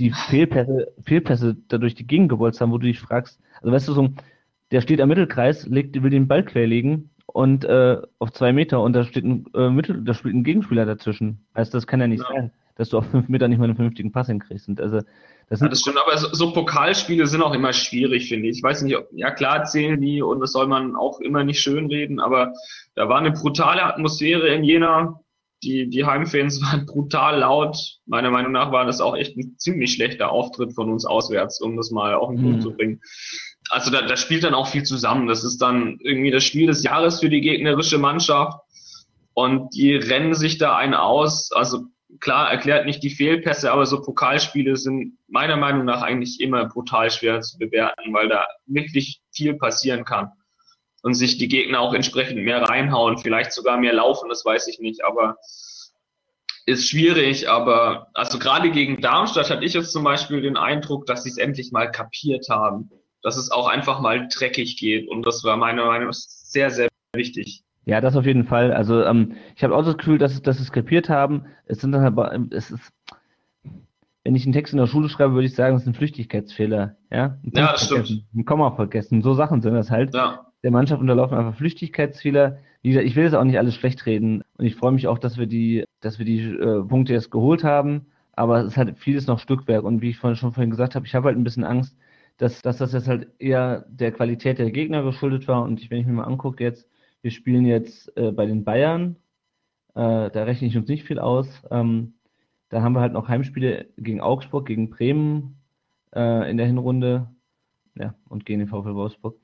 F: die Fehlpässe, Fehlpässe dadurch die Gegengewolzt haben, wo du dich fragst, also weißt du, so, der steht am Mittelkreis, legt, will den Ball querlegen und äh, auf zwei Meter und da steht ein äh, Mittel, da spielt ein Gegenspieler dazwischen. Also das kann ja nicht ja. sein, dass du auf fünf Meter nicht mal einen vernünftigen Pass hinkriegst. Und also
B: das, ja, das stimmt, aber so, so, Pokalspiele sind auch immer schwierig, finde ich. Ich weiß nicht, ob, ja klar zählen die und das soll man auch immer nicht schönreden, aber da war eine brutale Atmosphäre in Jena. Die, die Heimfans waren brutal laut. Meiner Meinung nach war das auch echt ein ziemlich schlechter Auftritt von uns auswärts, um das mal auf den Punkt mhm. zu bringen also da, da spielt dann auch viel zusammen. Das ist dann irgendwie das Spiel des Jahres für die gegnerische Mannschaft. Und die rennen sich da einen aus. Also klar, erklärt nicht die Fehlpässe, aber so Pokalspiele sind meiner Meinung nach eigentlich immer brutal schwer zu bewerten, weil da wirklich viel passieren kann. Und sich die Gegner auch entsprechend mehr reinhauen, vielleicht sogar mehr laufen, das weiß ich nicht, aber ist schwierig, aber also gerade gegen Darmstadt hatte ich jetzt zum Beispiel den Eindruck, dass sie es endlich mal kapiert haben dass es auch einfach mal dreckig geht. Und das war meiner Meinung nach sehr, sehr wichtig.
F: Ja, das auf jeden Fall. Also ähm, ich habe auch das Gefühl, dass, dass sie es kapiert haben. Es sind dann aber, es ist, wenn ich einen Text in der Schule schreibe, würde ich sagen, es sind Flüchtigkeitsfehler. Ja, ein
B: ja das stimmt.
F: Ein Komma vergessen. So Sachen sind das halt. Ja. Der Mannschaft unterlaufen einfach Flüchtigkeitsfehler. Wie gesagt, ich will jetzt auch nicht alles schlecht reden. Und ich freue mich auch, dass wir die, dass wir die äh, Punkte jetzt geholt haben. Aber es halt vieles noch Stückwerk. Und wie ich vorhin schon vorhin gesagt habe, ich habe halt ein bisschen Angst, dass, dass das jetzt halt eher der Qualität der Gegner geschuldet war. Und ich, wenn ich mir mal angucke jetzt, wir spielen jetzt äh, bei den Bayern, äh, da rechne ich uns nicht viel aus. Ähm, da haben wir halt noch Heimspiele gegen Augsburg, gegen Bremen äh, in der Hinrunde, ja, und gegen den VfL Wolfsburg.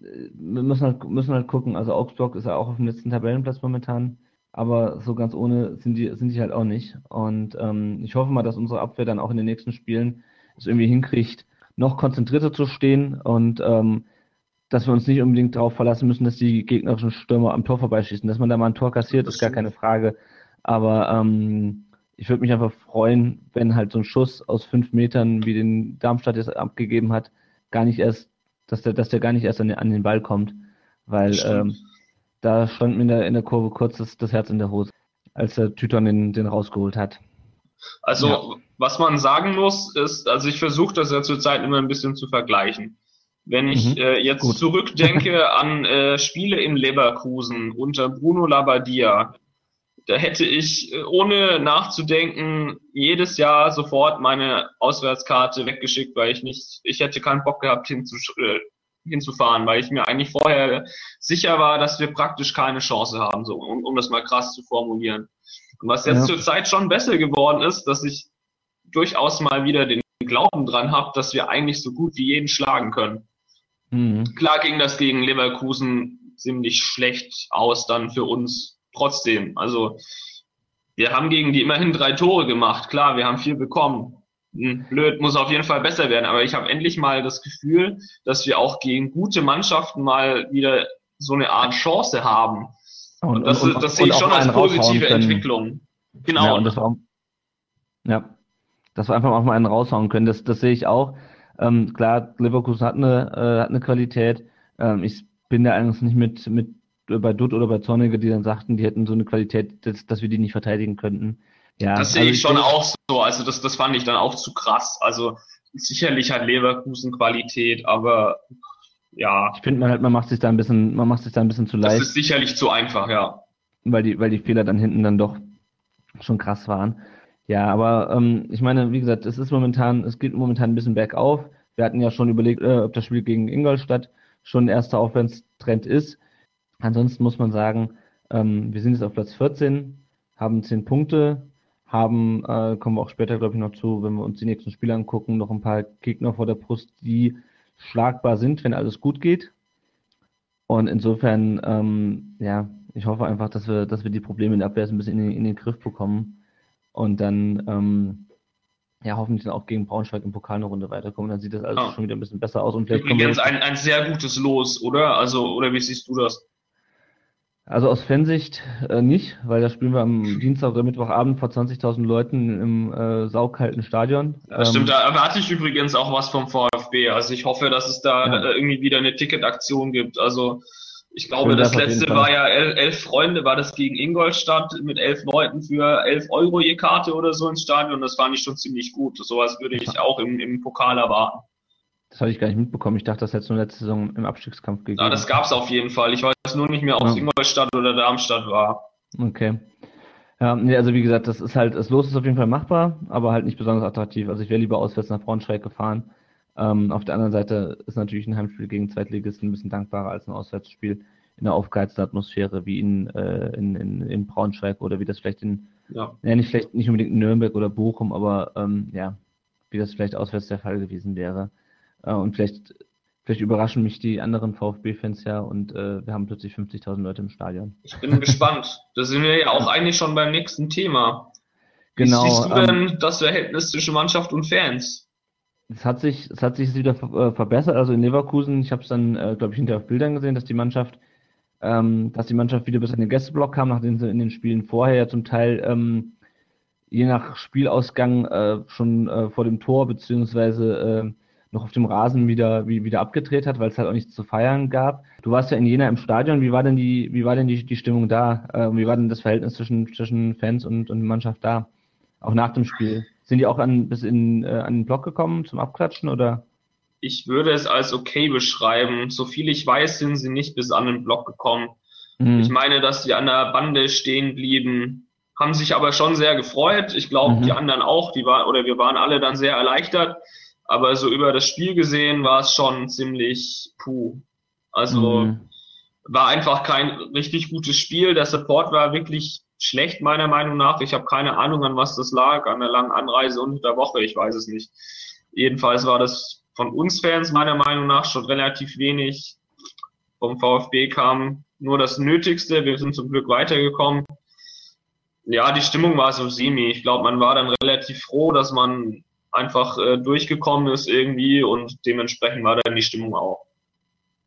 F: Wir müssen halt, müssen halt gucken, also Augsburg ist ja auch auf dem letzten Tabellenplatz momentan, aber so ganz ohne sind die, sind die halt auch nicht. Und ähm, ich hoffe mal, dass unsere Abwehr dann auch in den nächsten Spielen es irgendwie hinkriegt, noch konzentrierter zu stehen und ähm, dass wir uns nicht unbedingt darauf verlassen müssen, dass die gegnerischen Stürmer am Tor vorbeischießen. Dass man da mal ein Tor kassiert, ist gar keine Frage. Aber ähm, ich würde mich einfach freuen, wenn halt so ein Schuss aus fünf Metern, wie den Darmstadt jetzt abgegeben hat, gar nicht erst, dass der, dass der gar nicht erst an den, an den Ball kommt. Weil ähm, da stand mir in der, in der Kurve kurz das, das Herz in der Hose, als der Tüton den, den rausgeholt hat.
B: Also ja. was man sagen muss, ist, also ich versuche das ja zurzeit immer ein bisschen zu vergleichen. Wenn ich mhm. äh, jetzt Gut. zurückdenke an äh, Spiele in Leverkusen unter Bruno Labbadia, da hätte ich äh, ohne nachzudenken jedes Jahr sofort meine Auswärtskarte weggeschickt, weil ich nicht, ich hätte keinen Bock gehabt hinzusch äh, hinzufahren, weil ich mir eigentlich vorher sicher war, dass wir praktisch keine Chance haben, so um, um das mal krass zu formulieren. Und was jetzt ja. zur Zeit schon besser geworden ist, dass ich durchaus mal wieder den Glauben dran habe, dass wir eigentlich so gut wie jeden schlagen können. Mhm. Klar ging das gegen Leverkusen ziemlich schlecht aus dann für uns trotzdem. Also wir haben gegen die immerhin drei Tore gemacht. Klar, wir haben viel bekommen. Hm, blöd, muss auf jeden Fall besser werden. Aber ich habe endlich mal das Gefühl, dass wir auch gegen gute Mannschaften mal wieder so eine Art Chance haben. Und, und das, und, das sehe ich schon als positive Entwicklung.
F: Genau. Ja, und das war, ja, dass wir einfach auch mal einen raushauen können. Das, das sehe ich auch. Ähm, klar, Leverkusen hat eine, äh, hat eine Qualität. Ähm, ich bin da eigentlich nicht mit, mit bei Dutt oder bei Zornige, die dann sagten, die hätten so eine Qualität, dass, dass wir die nicht verteidigen könnten.
B: Ja, das sehe also ich schon ich, auch so. Also das, das fand ich dann auch zu krass. Also sicherlich hat Leverkusen Qualität, aber ja.
F: Ich finde man halt, man macht sich da ein bisschen, man macht sich da ein bisschen zu leicht. Das
B: ist sicherlich zu einfach, ja.
F: Weil die, weil die Fehler dann hinten dann doch schon krass waren. Ja, aber ähm, ich meine, wie gesagt, es ist momentan, es geht momentan ein bisschen bergauf. Wir hatten ja schon überlegt, äh, ob das Spiel gegen Ingolstadt schon ein erster Aufwärtstrend ist. Ansonsten muss man sagen, ähm, wir sind jetzt auf Platz 14, haben 10 Punkte, haben, äh, kommen wir auch später, glaube ich, noch zu, wenn wir uns die nächsten Spiele angucken, noch ein paar Gegner vor der Brust, die schlagbar sind, wenn alles gut geht. Und insofern, ähm, ja, ich hoffe einfach, dass wir, dass wir die Probleme in der Abwehr ein bisschen in den, in den Griff bekommen und dann, ähm, ja, hoffentlich dann auch gegen Braunschweig im Pokal eine Runde weiterkommen. Dann sieht das alles
B: Ja.
F: schon wieder ein bisschen besser aus. Und vielleicht
B: Übrigens ein, ein sehr gutes Los, oder? Also, oder wie siehst du das?
F: Also aus Fansicht äh, nicht, weil da spielen wir am Dienstag oder Mittwochabend vor 20.000 Leuten im äh, saukalten Stadion.
B: Ja, stimmt,
F: Ähm,
B: da erwarte ich übrigens auch was vom VfB. Also ich hoffe, dass es da
F: Ja.
B: äh, irgendwie wieder eine Ticketaktion gibt. Also ich glaube, das letzte war ja el elf Freunde, war das gegen Ingolstadt mit elf Leuten für elf Euro je Karte oder so ins Stadion. Das fand ich schon ziemlich gut. Sowas würde ich auch im, im Pokal erwarten.
F: Das hatte ich gar nicht mitbekommen. Ich dachte, das hätte es nur letzte Saison im Abstiegskampf gegeben.
B: Ja, das gab's auf jeden Fall. Ich weiß nur nicht mehr, ob es
F: Ja.
B: Ingolstadt oder Darmstadt war.
F: Okay. Ja, nee, also wie gesagt, das ist halt, das Los ist auf jeden Fall machbar, aber halt nicht besonders attraktiv. Also ich wäre lieber auswärts nach Braunschweig gefahren. Ähm, auf der anderen Seite ist natürlich ein Heimspiel gegen Zweitligisten ein bisschen dankbarer als ein Auswärtsspiel in einer aufgeheizten Atmosphäre wie in, äh, in, in, in Braunschweig oder wie das vielleicht in,
B: Ja.
F: ja nicht vielleicht nicht unbedingt in Nürnberg oder Bochum, aber ähm, ja, wie das vielleicht auswärts der Fall gewesen wäre. Äh, und vielleicht, vielleicht überraschen mich die anderen VfB-Fans ja und äh, wir haben plötzlich 50.000 Leute im Stadion.
B: Ich bin gespannt. Da sind wir ja auch eigentlich schon beim nächsten Thema. Wie
F: Genau.
B: siehst du
F: ähm,
B: denn das Verhältnis zwischen Mannschaft und Fans?
F: Es hat sich, es hat sich wieder äh, verbessert. Also in Leverkusen, ich habe es dann, äh, glaube ich, hinterher auf Bildern gesehen, dass die Mannschaft, ähm, dass die Mannschaft wieder bis in den Gästeblock kam, nachdem sie in den Spielen vorher ja zum Teil ähm, je nach Spielausgang äh, schon äh, vor dem Tor beziehungsweise äh, noch auf dem Rasen wieder wie, wieder abgedreht hat, weil es halt auch nichts zu feiern gab. Du warst ja in Jena im Stadion. Wie war denn die, wie war denn die, die Stimmung da? Äh, wie war denn das Verhältnis zwischen, zwischen Fans und, und Mannschaft da? Auch nach dem Spiel. Sind die auch an, bis in, äh, an den Block gekommen zum Abklatschen oder?
B: Ich würde es als okay beschreiben. So viel ich weiß, sind sie nicht bis an den Block gekommen.
F: Mhm.
B: Ich meine, dass sie an der Bande stehen blieben, haben sich aber schon sehr gefreut. Ich glaube,
F: Mhm.
B: die anderen auch. Die waren, oder wir waren alle dann sehr erleichtert. Aber so über das Spiel gesehen war es schon ziemlich puh. Also,
F: Mhm.
B: war einfach kein richtig gutes Spiel. Der Support war wirklich schlecht, meiner Meinung nach. Ich habe keine Ahnung, an was das lag, an der langen Anreise unter der Woche, ich weiß es nicht. Jedenfalls war das von uns Fans meiner Meinung nach schon relativ wenig. Vom VfB kam nur das Nötigste. Wir sind zum Glück weitergekommen. Ja, die Stimmung war so semi. Ich glaube, man war dann relativ froh, dass man einfach äh, durchgekommen ist irgendwie und dementsprechend war dann die Stimmung auch.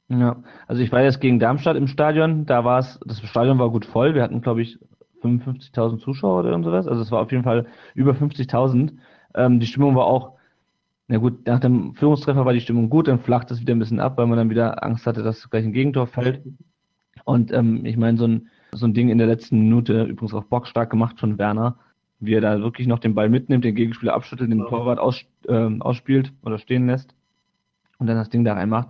F: Ja, also ich war jetzt gegen Darmstadt im Stadion, da war es, das Stadion war gut voll, wir hatten glaube ich 55.000 Zuschauer oder sowas, also es war auf jeden Fall über 50.000. Ähm, die Stimmung war auch, na gut, nach dem Führungstreffer war die Stimmung gut, dann flacht es wieder ein bisschen ab, weil man dann wieder Angst hatte, dass gleich ein Gegentor fällt. Und ähm, ich meine, so ein, so ein Ding in der letzten Minute, übrigens auch bockstark gemacht von Werner, wie er da wirklich noch den Ball mitnimmt, den Gegenspieler abschüttelt, den. Torwart aus, ähm, ausspielt oder stehen lässt und dann das Ding da reinmacht.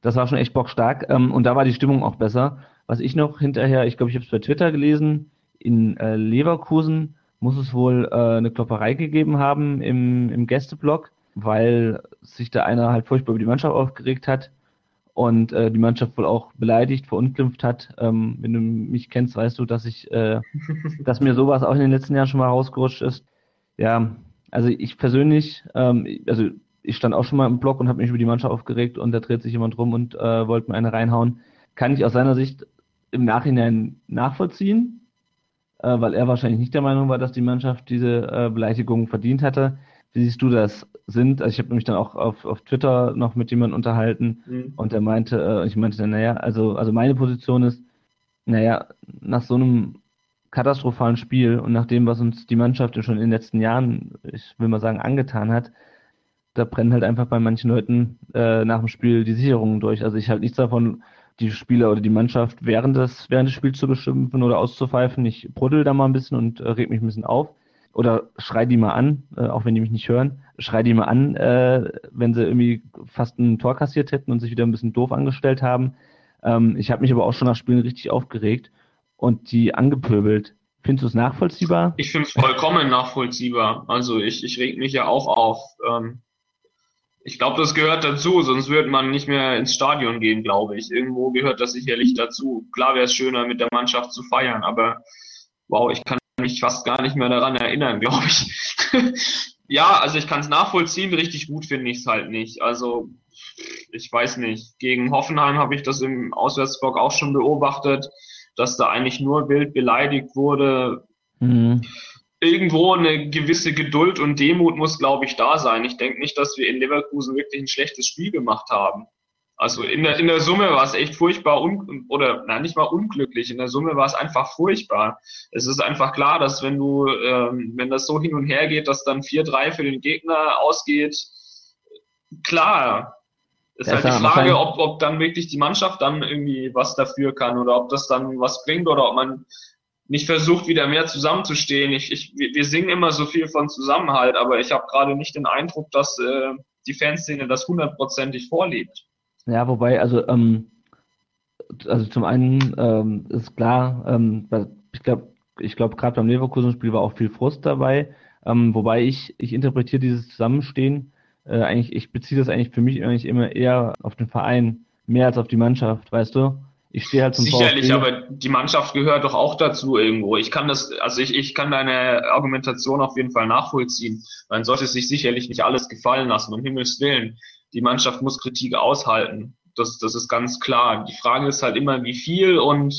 F: Das war schon echt bockstark. Ähm, und da war die Stimmung auch besser. Was ich noch hinterher, ich glaube, ich habe es bei Twitter gelesen, in äh, Leverkusen muss es wohl äh, eine Klopperei gegeben haben im, im Gästeblock, weil sich da einer halt furchtbar über die Mannschaft aufgeregt hat und äh, die Mannschaft wohl auch beleidigt, verunglimpft hat. Ähm, wenn du mich kennst, weißt du, dass ich, äh, dass mir sowas auch in den letzten Jahren schon mal rausgerutscht ist. Ja, also ich persönlich, ähm, also ich stand auch schon mal im Block und habe mich über die Mannschaft aufgeregt und da dreht sich jemand rum und äh, wollte mir eine reinhauen. Kann ich aus seiner Sicht im Nachhinein nachvollziehen, äh, weil er wahrscheinlich nicht der Meinung war, dass die Mannschaft diese äh, Beleidigung verdient hatte. Wie siehst du das? Sind, also ich habe mich dann auch auf, auf Twitter noch mit jemandem unterhalten
B: Mhm.
F: und er meinte, äh, ich meinte dann, naja, also, also meine Position ist, naja, nach so einem katastrophalen Spiel und nach dem, was uns die Mannschaft schon in den letzten Jahren, ich will mal sagen, angetan hat, da brennen halt einfach bei manchen Leuten äh, nach dem Spiel die Sicherungen durch. Also ich halte nichts davon, die Spieler oder die Mannschaft während des, während des Spiels zu beschimpfen oder auszupfeifen. Ich bruddel da mal ein bisschen und äh, reg mich ein bisschen auf. Oder schrei die mal an, äh, auch wenn die mich nicht hören. Schrei die mal an, äh, wenn sie irgendwie fast ein Tor kassiert hätten und sich wieder ein bisschen doof angestellt haben. Ähm, ich habe mich aber auch schon nach Spielen richtig aufgeregt und die angepöbelt. Findest du es nachvollziehbar?
B: Ich finde es vollkommen nachvollziehbar. Also ich, ich reg mich ja auch auf. Ähm, ich glaube, das gehört dazu, sonst würde man nicht mehr ins Stadion gehen, glaube ich. Irgendwo gehört das sicherlich dazu. Klar wäre es schöner, mit der Mannschaft zu feiern, aber wow, ich kann mich fast gar nicht mehr daran erinnern, glaube ich. ja, also ich kann es nachvollziehen, richtig gut finde ich es halt nicht. Also ich weiß nicht. Gegen Hoffenheim habe ich das im Auswärtsblock auch schon beobachtet, dass da eigentlich nur wild beleidigt wurde.
F: Mhm.
B: irgendwo eine gewisse Geduld und Demut muss, glaube ich, da sein. Ich denke nicht, dass wir in Leverkusen wirklich ein schlechtes Spiel gemacht haben. Also in der, in der Summe war es echt furchtbar un oder nein, nicht mal unglücklich. In der Summe war es einfach furchtbar. Es ist einfach klar, dass wenn du, ähm, wenn das so hin und her geht, dass dann 4-3 für den Gegner ausgeht, klar. Ist
F: Ja,
B: halt die
F: klar,
B: Frage,
F: wahrscheinlich-
B: ob, ob dann wirklich die Mannschaft dann irgendwie was dafür kann oder ob das dann was bringt oder ob man nicht versucht, wieder mehr zusammenzustehen. Ich, ich, wir wir singen immer so viel von Zusammenhalt, aber ich habe gerade nicht den Eindruck, dass äh, die Fanszene das hundertprozentig vorlebt.
F: Ja, wobei, also, ähm, also zum einen ähm, ist klar, ähm, ich glaube, ich glaube, gerade beim Leverkusen-Spiel war auch viel Frust dabei. Ähm, wobei ich, ich interpretiere dieses Zusammenstehen, äh, eigentlich, ich beziehe das eigentlich für mich eigentlich immer eher auf den Verein, mehr als auf die Mannschaft, weißt du? Ich stehe halt zum
B: Sicherlich,
F: VfB.
B: aber die Mannschaft gehört doch auch dazu irgendwo. Ich kann das, also ich, ich kann deine Argumentation auf jeden Fall nachvollziehen. Man sollte sich sicherlich nicht alles gefallen lassen, um Himmels Willen. Die Mannschaft muss Kritik aushalten. Das, das ist ganz klar. Die Frage ist halt immer, wie viel und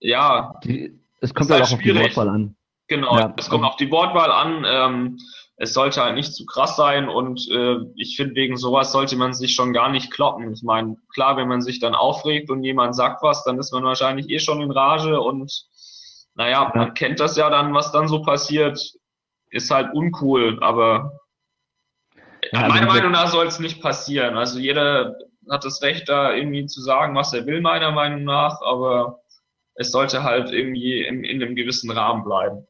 B: ja,
F: Die, es kommt halt
B: halt
F: auch auf die
B: schwierig.
F: Wortwahl an.
B: Genau,
F: Ja.
B: es kommt auf die Wortwahl an. Ähm, es sollte halt nicht zu krass sein und äh, ich finde, wegen sowas sollte man sich schon gar nicht kloppen. Ich meine, klar, wenn man sich dann aufregt und jemand sagt was, dann ist man wahrscheinlich eh schon in Rage und naja,
F: Ja.
B: man kennt das ja dann, was dann so passiert. Ist halt uncool, aber
F: Ja, also
B: meiner
F: diese-
B: Meinung nach soll es nicht passieren. Also jeder hat das Recht, da irgendwie zu sagen, was er will, meiner Meinung nach, aber es sollte halt irgendwie in, in einem gewissen Rahmen bleiben.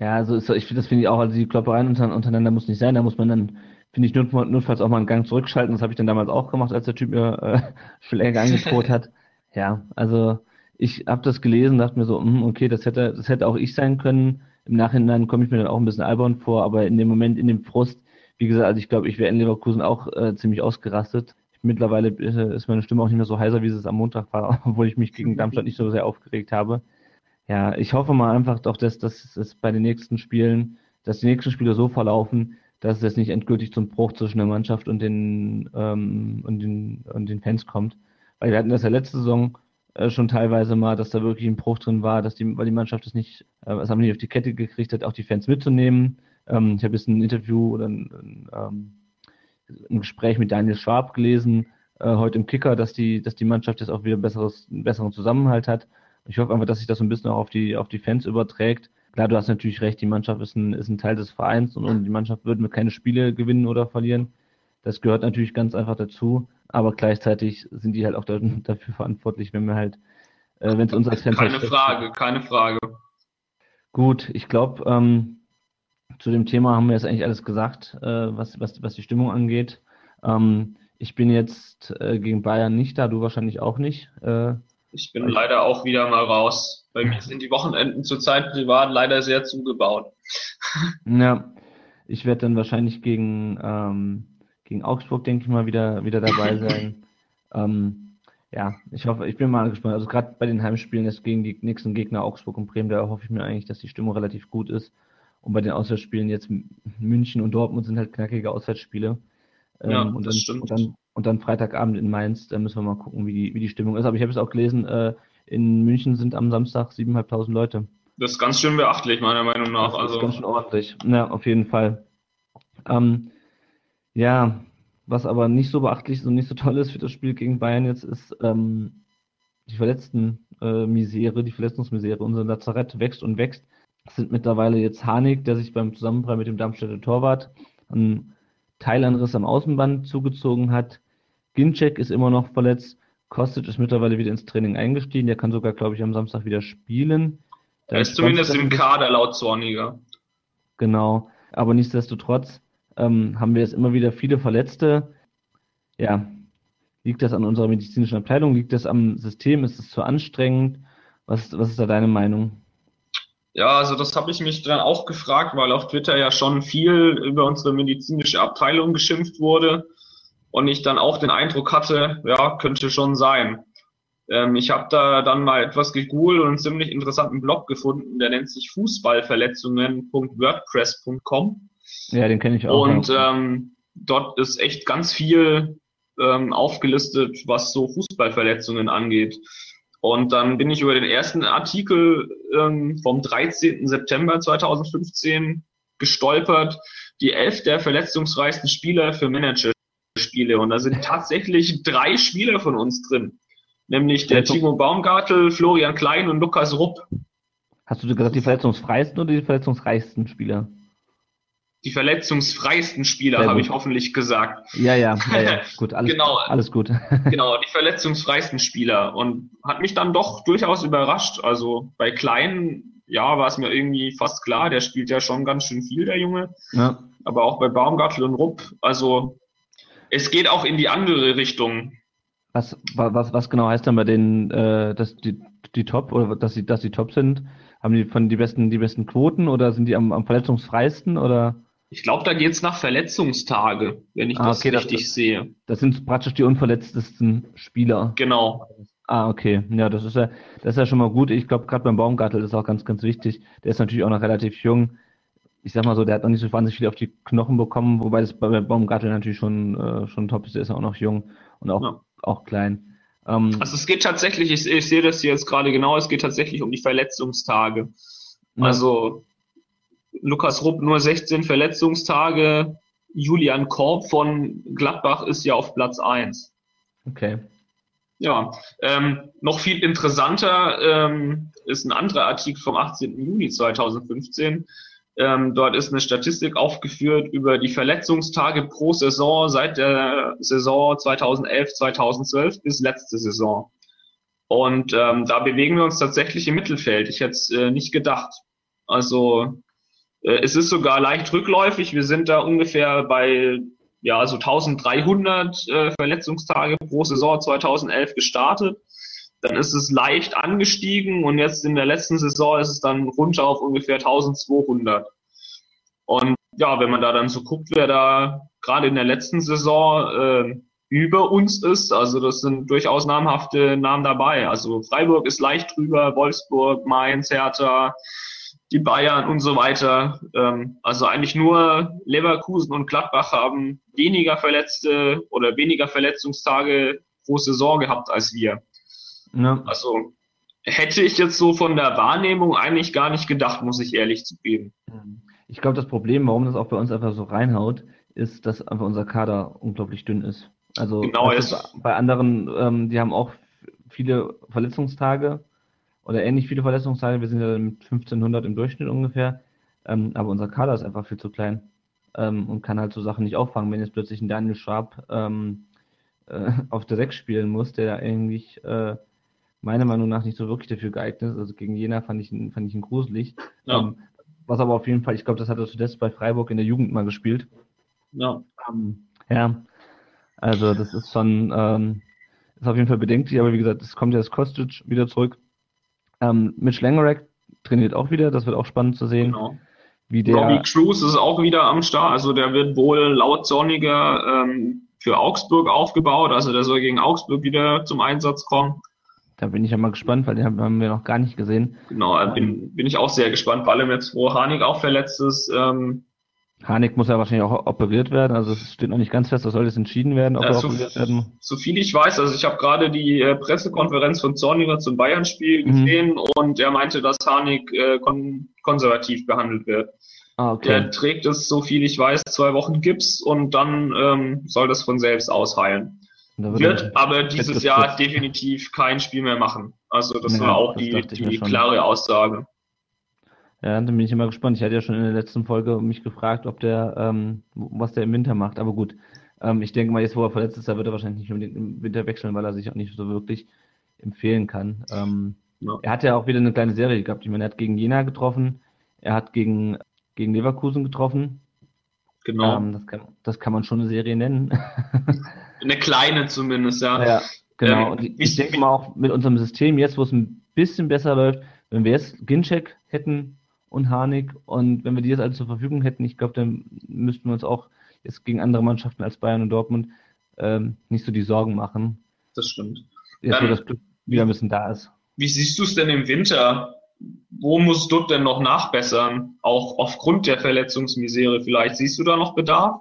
F: Ja, also ist, ich finde, das finde ich auch, also die Kloppereien unter, untereinander muss nicht sein, da muss man dann, finde ich, not, notfalls auch mal einen Gang zurückschalten. Das habe ich dann damals auch gemacht, als der Typ mir äh, Schläge angedroht hat. Ja, also ich habe das gelesen, dachte mir so, hm, okay, das hätte, das hätte auch ich sein können. Im Nachhinein komme ich mir dann auch ein bisschen albern vor, aber in dem Moment, in dem Frust, wie gesagt, also ich glaube, ich wäre in Leverkusen auch äh, ziemlich ausgerastet. Mittlerweile äh, ist meine Stimme auch nicht mehr so heiser, wie es am Montag war, obwohl ich mich gegen Darmstadt nicht so sehr aufgeregt habe. Ja, ich hoffe mal einfach doch, dass, dass es bei den nächsten Spielen, dass die nächsten Spiele so verlaufen, dass es jetzt nicht endgültig zum Bruch zwischen der Mannschaft und den, ähm, und den, und den Fans kommt. Weil wir hatten das ja letzte Saison äh, schon teilweise mal, dass da wirklich ein Bruch drin war, dass die, weil die Mannschaft es nicht, äh, es haben nicht auf die Kette gekriegt hat, auch die Fans mitzunehmen. Ähm, ich habe jetzt ein Interview oder ein, ein, ähm, ein Gespräch mit Daniel Schwab gelesen, äh, heute im Kicker, dass die, dass die Mannschaft jetzt auch wieder besseres, einen besseren Zusammenhalt hat. Ich hoffe einfach, dass sich das so ein bisschen auch auf die, auf die Fans überträgt. Klar, du hast natürlich recht, die Mannschaft ist ein, ist ein Teil des Vereins und, und die Mannschaft würden keine Spiele gewinnen oder verlieren. Das gehört natürlich ganz einfach dazu, aber gleichzeitig sind die halt auch da, dafür verantwortlich, wenn wir halt, äh, wenn es uns als Fans halt
B: Keine
F: schlecht
B: Frage, keine Frage.
F: Gut, ich glaube, ähm, zu dem Thema haben wir jetzt eigentlich alles gesagt, äh, was, was, was die Stimmung angeht. Ähm, ich bin jetzt äh, gegen Bayern nicht da, du wahrscheinlich auch nicht. Äh,
B: Ich bin leider auch wieder mal raus. Bei mir sind die Wochenenden zurzeit privat leider sehr zugebaut.
F: ja, ich werde dann wahrscheinlich gegen, ähm, gegen Augsburg, denke ich mal, wieder, wieder dabei sein. ähm, ja, ich hoffe, ich bin mal gespannt. Also gerade bei den Heimspielen jetzt gegen die nächsten Gegner Augsburg und Bremen, da hoffe ich mir eigentlich, dass die Stimmung relativ gut ist. Und bei den Auswärtsspielen jetzt München und Dortmund sind halt knackige Auswärtsspiele.
B: Ja,
F: Ähm, und,
B: das
F: dann,
B: stimmt.
F: und dann und dann Freitagabend in Mainz, da müssen wir mal gucken, wie die, wie die Stimmung ist. Aber ich habe es auch gelesen, äh, in München sind am Samstag 7.500 Leute.
B: Das ist ganz schön beachtlich, meiner Meinung nach.
F: Das ist
B: Also,
F: ganz schön ordentlich. Ja, auf jeden Fall. Ähm, ja, was aber nicht so beachtlich ist und nicht so toll ist für das Spiel gegen Bayern jetzt, ist ähm, die Verletzten äh, Misere, die Verletzungsmisere. Unser Lazarett wächst und wächst. Es sind mittlerweile jetzt Harnik, der sich beim Zusammenprall mit dem Darmstädter Torwart einen Teilanriss am Außenband zugezogen hat. Ginczek ist immer noch verletzt. Kostic ist mittlerweile wieder ins Training eingestiegen. Der kann sogar, glaube ich, am Samstag wieder spielen. Da
B: er ist zumindest im Kader laut Zorniger.
F: Genau. Aber nichtsdestotrotz ähm, haben wir jetzt immer wieder viele Verletzte. Ja. Liegt das an unserer medizinischen Abteilung? Liegt das am System? Ist es zu anstrengend? Was, was ist da deine Meinung?
B: Ja, also das habe ich mich dann auch gefragt, weil auf Twitter ja schon viel über unsere medizinische Abteilung geschimpft wurde und ich dann auch den Eindruck hatte, ja, könnte schon sein. Ähm, ich habe da dann mal etwas gegoogelt und einen ziemlich interessanten Blog gefunden, der nennt sich fußballverletzungen.wordpress.com
F: Ja, den kenne ich auch.
B: und ähm, dort ist echt ganz viel ähm, aufgelistet, was so Fußballverletzungen angeht. Und dann bin ich über den ersten Artikel ähm, vom 13. September 2015 gestolpert. Die elf der verletzungsreichsten Spieler für Managerspiele. Und da sind tatsächlich drei Spieler von uns drin. Nämlich der Timo Baumgartel, Florian Klein und Lukas Rupp.
F: Hast du gesagt, die verletzungsfreisten oder die verletzungsreichsten Spieler?
B: Die verletzungsfreisten Spieler, habe ich hoffentlich gesagt.
F: Ja, ja, ja, ja. gut, alles, genau, alles gut.
B: genau, die verletzungsfreisten Spieler. Und hat mich dann doch durchaus überrascht. Also bei Klein, ja, war es mir irgendwie fast klar, der spielt ja schon ganz schön viel, der Junge. Ja. Aber auch bei Baumgartel und Rupp, also es geht auch in die andere Richtung.
F: Was, was, was genau heißt dann bei denen, äh, dass die, die Top oder dass sie, dass die Top sind? Haben die von die besten, die besten Quoten oder sind die am, am verletzungsfreisten oder?
B: Ich glaube, da geht's nach Verletzungstage, wenn ich ah, das okay, richtig das, sehe.
F: Das sind praktisch die unverletztesten Spieler.
B: Genau.
F: Ah, okay. Ja, das ist ja, das ist ja schon mal gut. Ich glaube, gerade beim Baumgartel ist auch ganz, ganz wichtig. Der ist natürlich auch noch relativ jung. Ich sag mal so, der hat noch nicht so wahnsinnig viel auf die Knochen bekommen, wobei das bei Baumgartel natürlich schon, äh, schon top ist. Der ist auch noch jung und auch, ja. auch klein.
B: Ähm, also es geht tatsächlich, ich, ich sehe das hier jetzt gerade genau, es geht tatsächlich um die Verletzungstage. Also Lukas Rupp nur 16 Verletzungstage, Julian Korb von Gladbach ist ja auf Platz 1.
F: Okay.
B: Ja, ähm, noch viel interessanter ähm, ist ein anderer Artikel vom 18. Juni 2015. Ähm, dort ist eine Statistik aufgeführt über die Verletzungstage pro Saison seit der Saison 2011, 2012 bis letzte Saison. Und ähm, da bewegen wir uns tatsächlich im Mittelfeld. Ich hätte es äh, nicht gedacht. Also es ist sogar leicht rückläufig. Wir sind da ungefähr bei ja so 1300 äh, Verletzungstage pro Saison 2011 gestartet dann ist es leicht angestiegen und jetzt in der letzten Saison ist es dann runter auf ungefähr 1200. Und ja, wenn man da dann so guckt, wer da gerade in der letzten Saison äh, über uns ist, also das sind durchaus namhafte Namen dabei. Also Freiburg ist leicht drüber, Wolfsburg, Mainz, Hertha, die Bayern und so weiter. Ähm, also eigentlich nur Leverkusen und Gladbach haben weniger Verletzte oder weniger Verletzungstage pro Saison gehabt als wir. Ja. Also hätte ich jetzt so von der Wahrnehmung eigentlich gar nicht gedacht, muss ich ehrlich zugeben.
F: Ich glaube, das Problem, warum das auch bei uns einfach so reinhaut, ist, dass einfach unser Kader unglaublich dünn ist. Also
B: genau ist.
F: bei anderen, ähm, die haben auch viele Verletzungstage oder ähnlich viele Verletzungstage. Wir sind ja mit 1500 im Durchschnitt ungefähr. Ähm, aber unser Kader ist einfach viel zu klein ähm, und kann halt so Sachen nicht auffangen. Wenn jetzt plötzlich ein Daniel Schwab ähm, äh, auf der 6 spielen muss, der eigentlich äh, meiner Meinung nach nicht so wirklich dafür geeignet ist. Also gegen Jena fand ich ihn, fand ich ihn gruselig. Ja. Ähm, was aber auf jeden Fall, ich glaube, das hat er zuletzt bei Freiburg in der Jugend mal gespielt.
B: Ja.
F: Ähm, ja. Also das ist schon, ähm, ist auf jeden Fall bedenklich, aber wie gesagt, es kommt ja das Kostic wieder zurück. Ähm, Mitch Langerack trainiert auch wieder, das wird auch spannend zu sehen. Genau.
B: Wie der, Robbie Cruz ist auch wieder am Start, also der wird wohl laut Sonniger ähm, für Augsburg aufgebaut, also der soll gegen Augsburg wieder zum Einsatz kommen.
F: Da bin ich ja mal gespannt, weil den haben wir noch gar nicht gesehen.
B: Genau, äh, bin, bin ich auch sehr gespannt, vor allem jetzt, wo Hanik auch verletzt ist. Ähm,
F: Hanik muss ja wahrscheinlich auch operiert werden, also es steht noch nicht ganz fest, das soll jetzt entschieden werden, ob
B: ja,
F: er
B: so, operiert werden So viel ich weiß, also ich habe gerade die äh, Pressekonferenz von Zorniger zum Bayern-Spiel mhm. gesehen und er meinte, dass Hanik äh, kon konservativ behandelt wird. Ah, okay. Der trägt es, so viel ich weiß, zwei Wochen Gips und dann ähm, soll das von selbst ausheilen. Wird aber dieses Jahr definitiv kein Spiel mehr machen. Also das ja, war auch das die, die klare Aussage.
F: Ja, dann bin ich immer gespannt. Ich hatte ja schon in der letzten Folge mich gefragt, ob der, ähm, was der im Winter macht. Aber gut, ähm, ich denke mal, jetzt wo er verletzt ist, da wird er wahrscheinlich nicht unbedingt im Winter wechseln, weil er sich auch nicht so wirklich empfehlen kann. Ähm, ja. Er hat ja auch wieder eine kleine Serie gehabt. Ich meine, er hat gegen Jena getroffen, er hat gegen, gegen Leverkusen getroffen.
B: Genau.
F: Ähm, das, kann, das kann man schon eine Serie nennen.
B: Eine kleine zumindest, ja.
F: Ja, genau. Ähm, und ich, ich denke mal auch mit unserem System, jetzt wo es ein bisschen besser läuft, wenn wir jetzt Ginchek hätten und Harnik und wenn wir die jetzt alle zur Verfügung hätten, ich glaube, dann müssten wir uns auch jetzt gegen andere Mannschaften als Bayern und Dortmund ähm, nicht so die Sorgen machen.
B: Das stimmt.
F: Jetzt, wo das Glück wieder ein bisschen da ist.
B: Wie siehst du es denn im Winter? Wo muss Dutt denn noch nachbessern? Auch aufgrund der Verletzungsmisere vielleicht. Siehst du da noch Bedarf?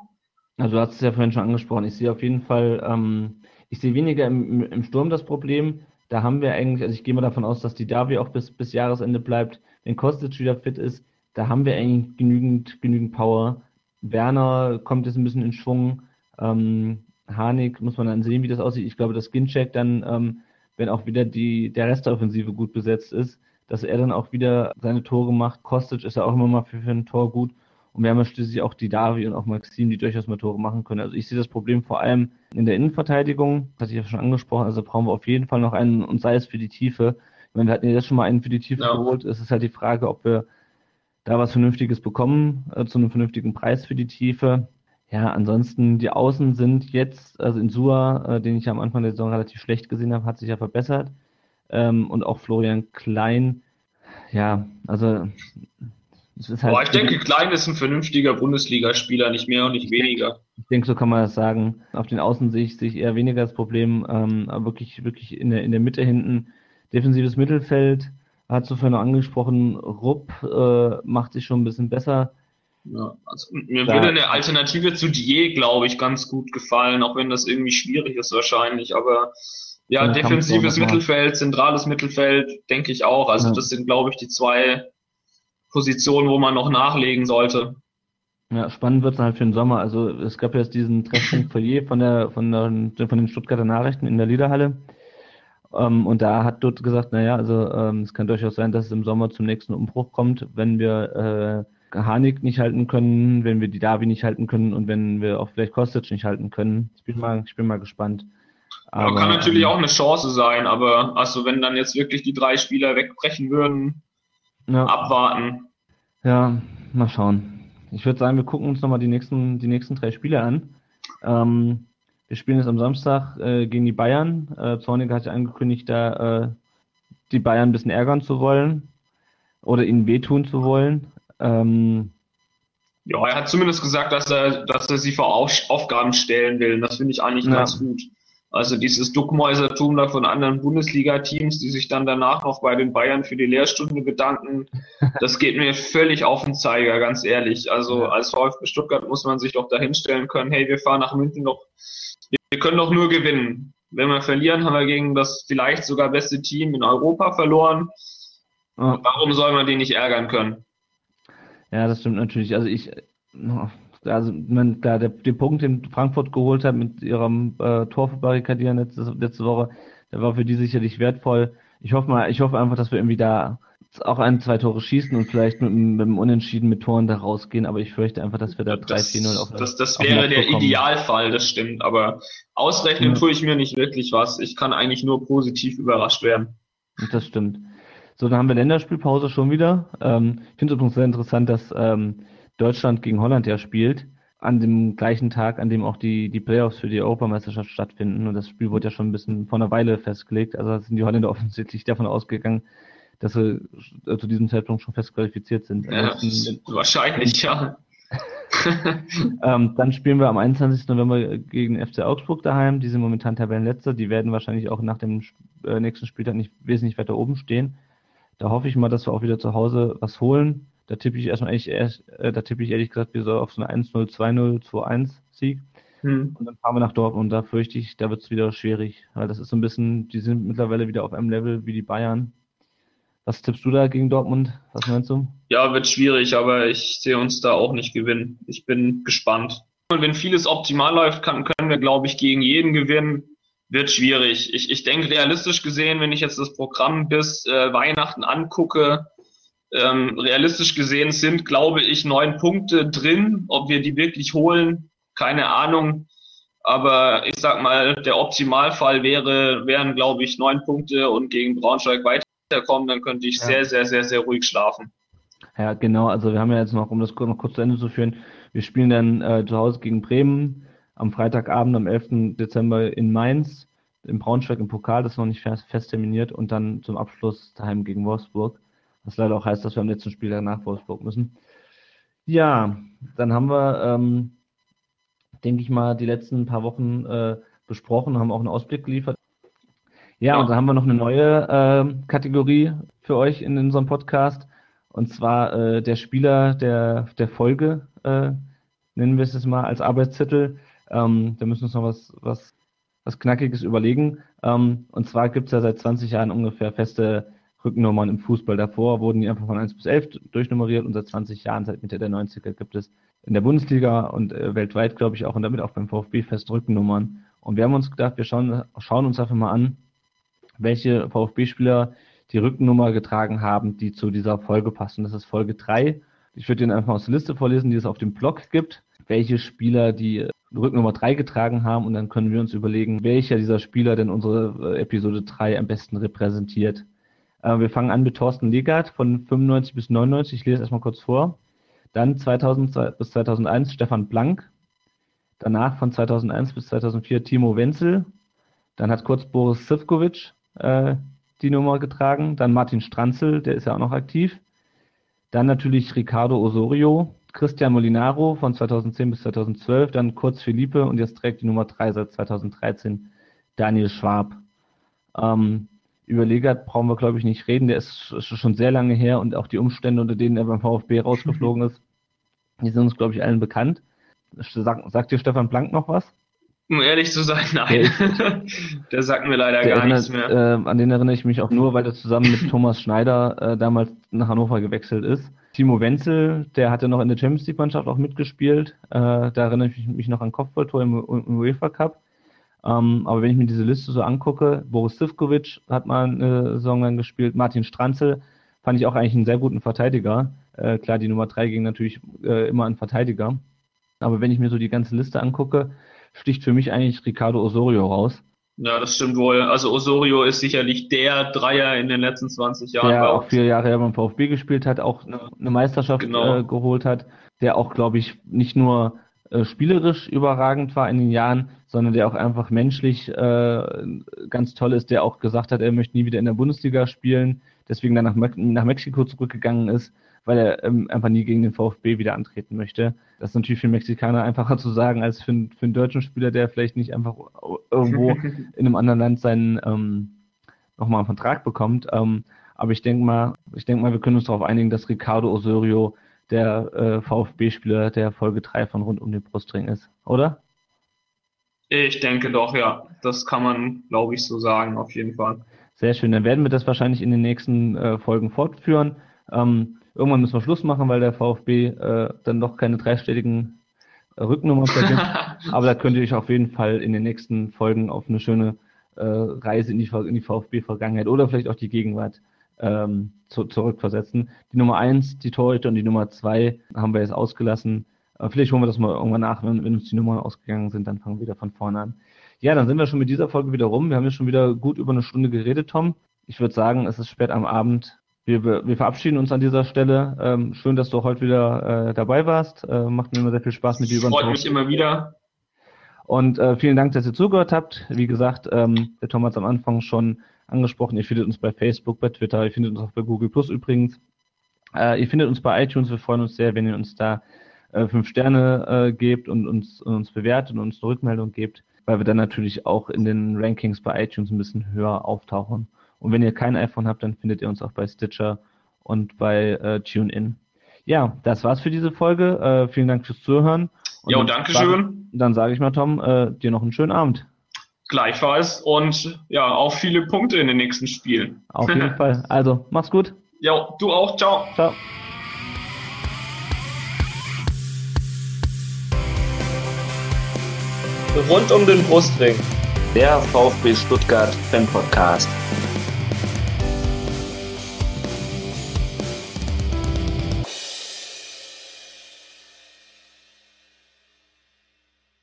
F: Also du hast es ja vorhin schon angesprochen. Ich sehe auf jeden Fall, ähm, ich sehe weniger im, im Sturm das Problem. da haben wir eigentlich, also ich gehe mal davon aus, dass die Davi auch bis, bis Jahresende bleibt. Wenn Kostic wieder fit ist, da haben wir eigentlich genügend, genügend Power. Werner kommt jetzt ein bisschen in Schwung. Ähm, Harnik muss man dann sehen, wie das aussieht. Ich glaube, dass Ginczek dann, ähm, wenn auch wieder die, der Rest der Offensive gut besetzt ist, dass er dann auch wieder seine Tore macht. Kostic ist ja auch immer mal für, für ein Tor gut. Und wir haben ja schließlich auch die Davi und auch Maxim, die durchaus mal Tore machen können. Also ich sehe das Problem vor allem in der Innenverteidigung, das hatte ich ja schon angesprochen, also brauchen wir auf jeden Fall noch einen, und sei es für die Tiefe. Meine, wir hatten ja jetzt schon mal einen für die Tiefe ja. geholt. Es ist halt die Frage, ob wir da was Vernünftiges bekommen, äh, zu einem vernünftigen Preis für die Tiefe. Ja, ansonsten, die Außen sind jetzt, also in Sua, äh, den ich am Anfang der Saison relativ schlecht gesehen habe, hat sich ja verbessert. Ähm, und auch Florian Klein, ja, also
B: Halt Boah, ich denke, Klein ist ein vernünftiger Bundesligaspieler, nicht mehr und nicht weniger.
F: Ich denke, so kann man das sagen. Auf den Außen sehe ich, sehe ich eher weniger das Problem, ähm, aber wirklich, wirklich in der, in der Mitte hinten. Defensives Mittelfeld, hat so noch angesprochen, Rupp äh, macht sich schon ein bisschen besser.
B: Ja, also mir da, würde eine Alternative zu Die, glaube ich, ganz gut gefallen, auch wenn das irgendwie schwierig ist wahrscheinlich, aber ja, defensives Mittelfeld, zentrales Mittelfeld, denke ich auch. Also ja. das sind, glaube ich, die zwei Position, wo man noch nachlegen sollte.
F: Ja, spannend wird es halt für den Sommer. Also es gab jetzt diesen Treffpunkt Foyer von der, von der von den Stuttgarter Nachrichten in der Liederhalle. Ähm, und da hat dort gesagt, naja, also ähm, es kann durchaus sein, dass es im Sommer zum nächsten Umbruch kommt, wenn wir äh, Harnik nicht halten können, wenn wir die Davi nicht halten können und wenn wir auch vielleicht Kostic nicht halten können. Ich bin mal, ich bin mal gespannt.
B: Aber, ja, kann natürlich ähm, auch eine Chance sein, aber also wenn dann jetzt wirklich die drei Spieler wegbrechen würden, ja. abwarten.
F: Ja, mal schauen. Ich würde sagen, wir gucken uns nochmal die nächsten, die nächsten drei Spiele an. Ähm, wir spielen jetzt am Samstag äh, gegen die Bayern. Äh, Zornig hat ja angekündigt, da äh, die Bayern ein bisschen ärgern zu wollen oder ihnen wehtun zu wollen. Ähm,
B: ja, er hat zumindest gesagt, dass er, dass er sie vor Aufgaben stellen will. Das finde ich eigentlich ja. ganz gut. Also dieses Duckmäusertum da von anderen Bundesliga-Teams, die sich dann danach noch bei den Bayern für die Lehrstunde bedanken, das geht mir völlig auf den Zeiger, ganz ehrlich. Also als VfB Stuttgart muss man sich doch dahinstellen können, hey, wir fahren nach München noch, wir können doch nur gewinnen. Wenn wir verlieren, haben wir gegen das vielleicht sogar beste Team in Europa verloren. Warum soll man die nicht ärgern können?
F: Ja, das stimmt natürlich. Also ich, also man, klar, der, der Punkt, den Frankfurt geholt hat mit ihrem äh, Tor verbarrikadieren letzte, letzte Woche, der war für die sicherlich wertvoll. Ich hoffe mal, ich hoffe einfach, dass wir irgendwie da auch ein, zwei Tore schießen und vielleicht mit, mit dem Unentschieden mit Toren da rausgehen, aber ich fürchte einfach, dass wir da 3-4-0
B: auf Das, das wäre der bekommen. Idealfall, das stimmt, aber ausrechnen ja. tue ich mir nicht wirklich was. Ich kann eigentlich nur positiv überrascht werden.
F: Das stimmt. So, dann haben wir Länderspielpause schon wieder. Ähm, ich finde es übrigens sehr interessant, dass ähm, Deutschland gegen Holland ja spielt, an dem gleichen Tag, an dem auch die, die Playoffs für die Europameisterschaft stattfinden. Und das Spiel wurde ja schon ein bisschen vor einer Weile festgelegt. Also sind die Holländer offensichtlich davon ausgegangen, dass sie äh, zu diesem Zeitpunkt schon fest qualifiziert sind.
B: Ja, wahrscheinlich, ja.
F: ähm, dann spielen wir am 21. November gegen FC Augsburg daheim. Die sind momentan Tabellenletzter. Die werden wahrscheinlich auch nach dem äh, nächsten Spieltag nicht wesentlich weiter oben stehen. Da hoffe ich mal, dass wir auch wieder zu Hause was holen. Da tippe ich erstmal eigentlich erst, äh, da tippe ich ehrlich gesagt wir so auf so eine 1-0, 2-0, 2-1 Sieg. Hm. Und dann fahren wir nach Dortmund. Da fürchte ich, da wird es wieder schwierig. Weil das ist so ein bisschen, die sind mittlerweile wieder auf einem Level wie die Bayern. Was tippst du da gegen Dortmund? Was meinst du?
B: Ja, wird schwierig, aber ich sehe uns da auch nicht gewinnen. Ich bin gespannt. Und wenn vieles optimal läuft, kann, können wir, glaube ich, gegen jeden gewinnen. Wird schwierig. Ich, ich denke, realistisch gesehen, wenn ich jetzt das Programm bis äh, Weihnachten angucke, ähm, realistisch gesehen sind, glaube ich, neun Punkte drin. Ob wir die wirklich holen, keine Ahnung. Aber ich sag mal, der Optimalfall wäre, wären, glaube ich, neun Punkte und gegen Braunschweig weiterkommen, dann könnte ich ja. sehr, sehr, sehr, sehr ruhig schlafen.
F: Ja, genau. Also wir haben ja jetzt noch, um das noch kurz zu Ende zu führen, wir spielen dann äh, zu Hause gegen Bremen am Freitagabend am 11. Dezember in Mainz, im Braunschweig im Pokal, das ist noch nicht fest, fest terminiert und dann zum Abschluss daheim gegen Wolfsburg. Was leider auch heißt, dass wir am letzten Spiel nach Wolfsburg müssen. Ja, dann haben wir, ähm, denke ich mal, die letzten paar Wochen äh, besprochen, haben auch einen Ausblick geliefert. Ja, ja, und dann haben wir noch eine neue äh, Kategorie für euch in unserem Podcast. Und zwar äh, der Spieler der, der Folge, äh, nennen wir es jetzt mal als Arbeitstitel. Ähm, da müssen wir uns noch was, was was Knackiges überlegen. Ähm, und zwar gibt es ja seit 20 Jahren ungefähr feste Rückennummern im Fußball. Davor wurden die einfach von 1 bis 11 durchnummeriert und seit 20 Jahren, seit Mitte der 90er, gibt es in der Bundesliga und äh, weltweit, glaube ich, auch und damit auch beim VfB fest Rückennummern. Und wir haben uns gedacht, wir schauen, schauen uns einfach mal an, welche VfB-Spieler die Rückennummer getragen haben, die zu dieser Folge passen. Das ist Folge 3. Ich würde Ihnen einfach aus der Liste vorlesen, die es auf dem Blog gibt, welche Spieler die Rücknummer 3 getragen haben und dann können wir uns überlegen, welcher dieser Spieler denn unsere äh, Episode 3 am besten repräsentiert. Äh, wir fangen an mit Thorsten Legert von 95 bis 99. Ich lese erstmal kurz vor. Dann 2000 bis 2001 Stefan Blank. Danach von 2001 bis 2004 Timo Wenzel. Dann hat kurz Boris Sivkovic äh, die Nummer getragen. Dann Martin Stranzel, der ist ja auch noch aktiv. Dann natürlich Ricardo Osorio, Christian Molinaro von 2010 bis 2012, dann Kurz Felipe und jetzt trägt die Nummer 3 seit 2013 Daniel Schwab. Ähm, über Legat brauchen wir, glaube ich, nicht reden. Der ist schon sehr lange her und auch die Umstände, unter denen er beim VfB rausgeflogen ist, die sind uns, glaube ich, allen bekannt. Sag, sagt dir Stefan Blank noch was?
B: Um ehrlich zu sein, nein. Der, der sagt mir leider gar
F: erinnert,
B: nichts mehr.
F: Äh, an den erinnere ich mich auch nur, weil er zusammen mit Thomas Schneider äh, damals nach Hannover gewechselt ist. Timo Wenzel, der hatte noch in der Champions League Mannschaft auch mitgespielt. Äh, da erinnere ich mich noch an Kopfballtor im, im UEFA Cup. Ähm, aber wenn ich mir diese Liste so angucke, Boris Sivkovic hat mal eine Saison lang gespielt, Martin Stranzel fand ich auch eigentlich einen sehr guten Verteidiger. Äh, klar, die Nummer drei ging natürlich äh, immer an Verteidiger. Aber wenn ich mir so die ganze Liste angucke, sticht für mich eigentlich Ricardo Osorio raus.
B: Ja, das stimmt wohl. Also Osorio ist sicherlich der Dreier in den letzten 20 Jahren.
F: Der auch vier Jahre beim VfB gespielt hat, auch eine, eine Meisterschaft
B: Genau.
F: äh, geholt hat, der auch, glaube ich, nicht nur äh, spielerisch überragend war in den Jahren, sondern der auch einfach menschlich äh, ganz toll ist, der auch gesagt hat, er möchte nie wieder in der Bundesliga spielen, deswegen dann nach, Me nach Mexiko zurückgegangen ist, weil er ähm, einfach nie gegen den VfB wieder antreten möchte. Das ist natürlich für einen Mexikaner einfacher zu sagen, als für, einen- für einen deutschen Spieler, der vielleicht nicht einfach irgendwo in einem anderen Land seinen ähm, nochmal einen Vertrag bekommt. Ähm, aber ich denke mal, ich denke mal, wir können uns darauf einigen, dass Ricardo Osorio der äh, VfB-Spieler der Folge 3 von rund um den Brustring ist, oder?
B: Ich denke doch, ja. Das kann man, glaube ich, so sagen, auf jeden Fall.
F: Sehr schön. Dann werden wir das wahrscheinlich in den nächsten äh, Folgen fortführen. Ähm, irgendwann müssen wir Schluss machen, weil der VfB äh, dann doch keine dreistelligen Rücknummern vergibt. Aber da könnt ihr euch auf jeden Fall in den nächsten Folgen auf eine schöne äh, Reise in die, die VfB-Vergangenheit oder vielleicht auch die Gegenwart ähm, zu, zurückversetzen. Die Nummer eins, die Torhüter und die Nummer zwei haben wir jetzt ausgelassen. Äh, vielleicht holen wir das mal irgendwann nach, wenn, wenn uns die Nummern ausgegangen sind, dann fangen wir wieder von vorne an. Ja, dann sind wir schon mit dieser Folge wieder rum. Wir haben jetzt schon wieder gut über eine Stunde geredet, Tom. Ich würde sagen, es ist spät am Abend. Wir, wir verabschieden uns an dieser Stelle. Ähm, schön, dass du heute wieder äh, dabei warst. Äh, macht mir immer sehr viel Spaß mit dir
B: Freut mich immer wieder.
F: Und äh, vielen Dank, dass ihr zugehört habt. Wie gesagt, ähm, der Tom hat es am Anfang schon angesprochen. Ihr findet uns bei Facebook, bei Twitter, ihr findet uns auch bei Google Plus übrigens. Äh, ihr findet uns bei iTunes. Wir freuen uns sehr, wenn ihr uns da äh, fünf Sterne äh, gebt und uns, uns bewertet und uns eine Rückmeldung gebt, weil wir dann natürlich auch in den Rankings bei iTunes ein bisschen höher auftauchen. Und wenn ihr kein iPhone habt, dann findet ihr uns auch bei Stitcher und bei äh, TuneIn. Ja, das war's für diese Folge. Äh, vielen Dank fürs Zuhören. Und
B: Jo,
F: dann
B: danke
F: sage-
B: schön.
F: Dann sage ich mal, Tom, äh, dir noch einen schönen Abend.
B: Gleichfalls und ja, auch viele Punkte in den nächsten Spielen.
F: Auf jeden Fall. Also, mach's gut.
B: Jo, du auch. Ciao.
F: Ciao.
B: Rund um den Brustring.
A: Der VfB Stuttgart Fan Podcast.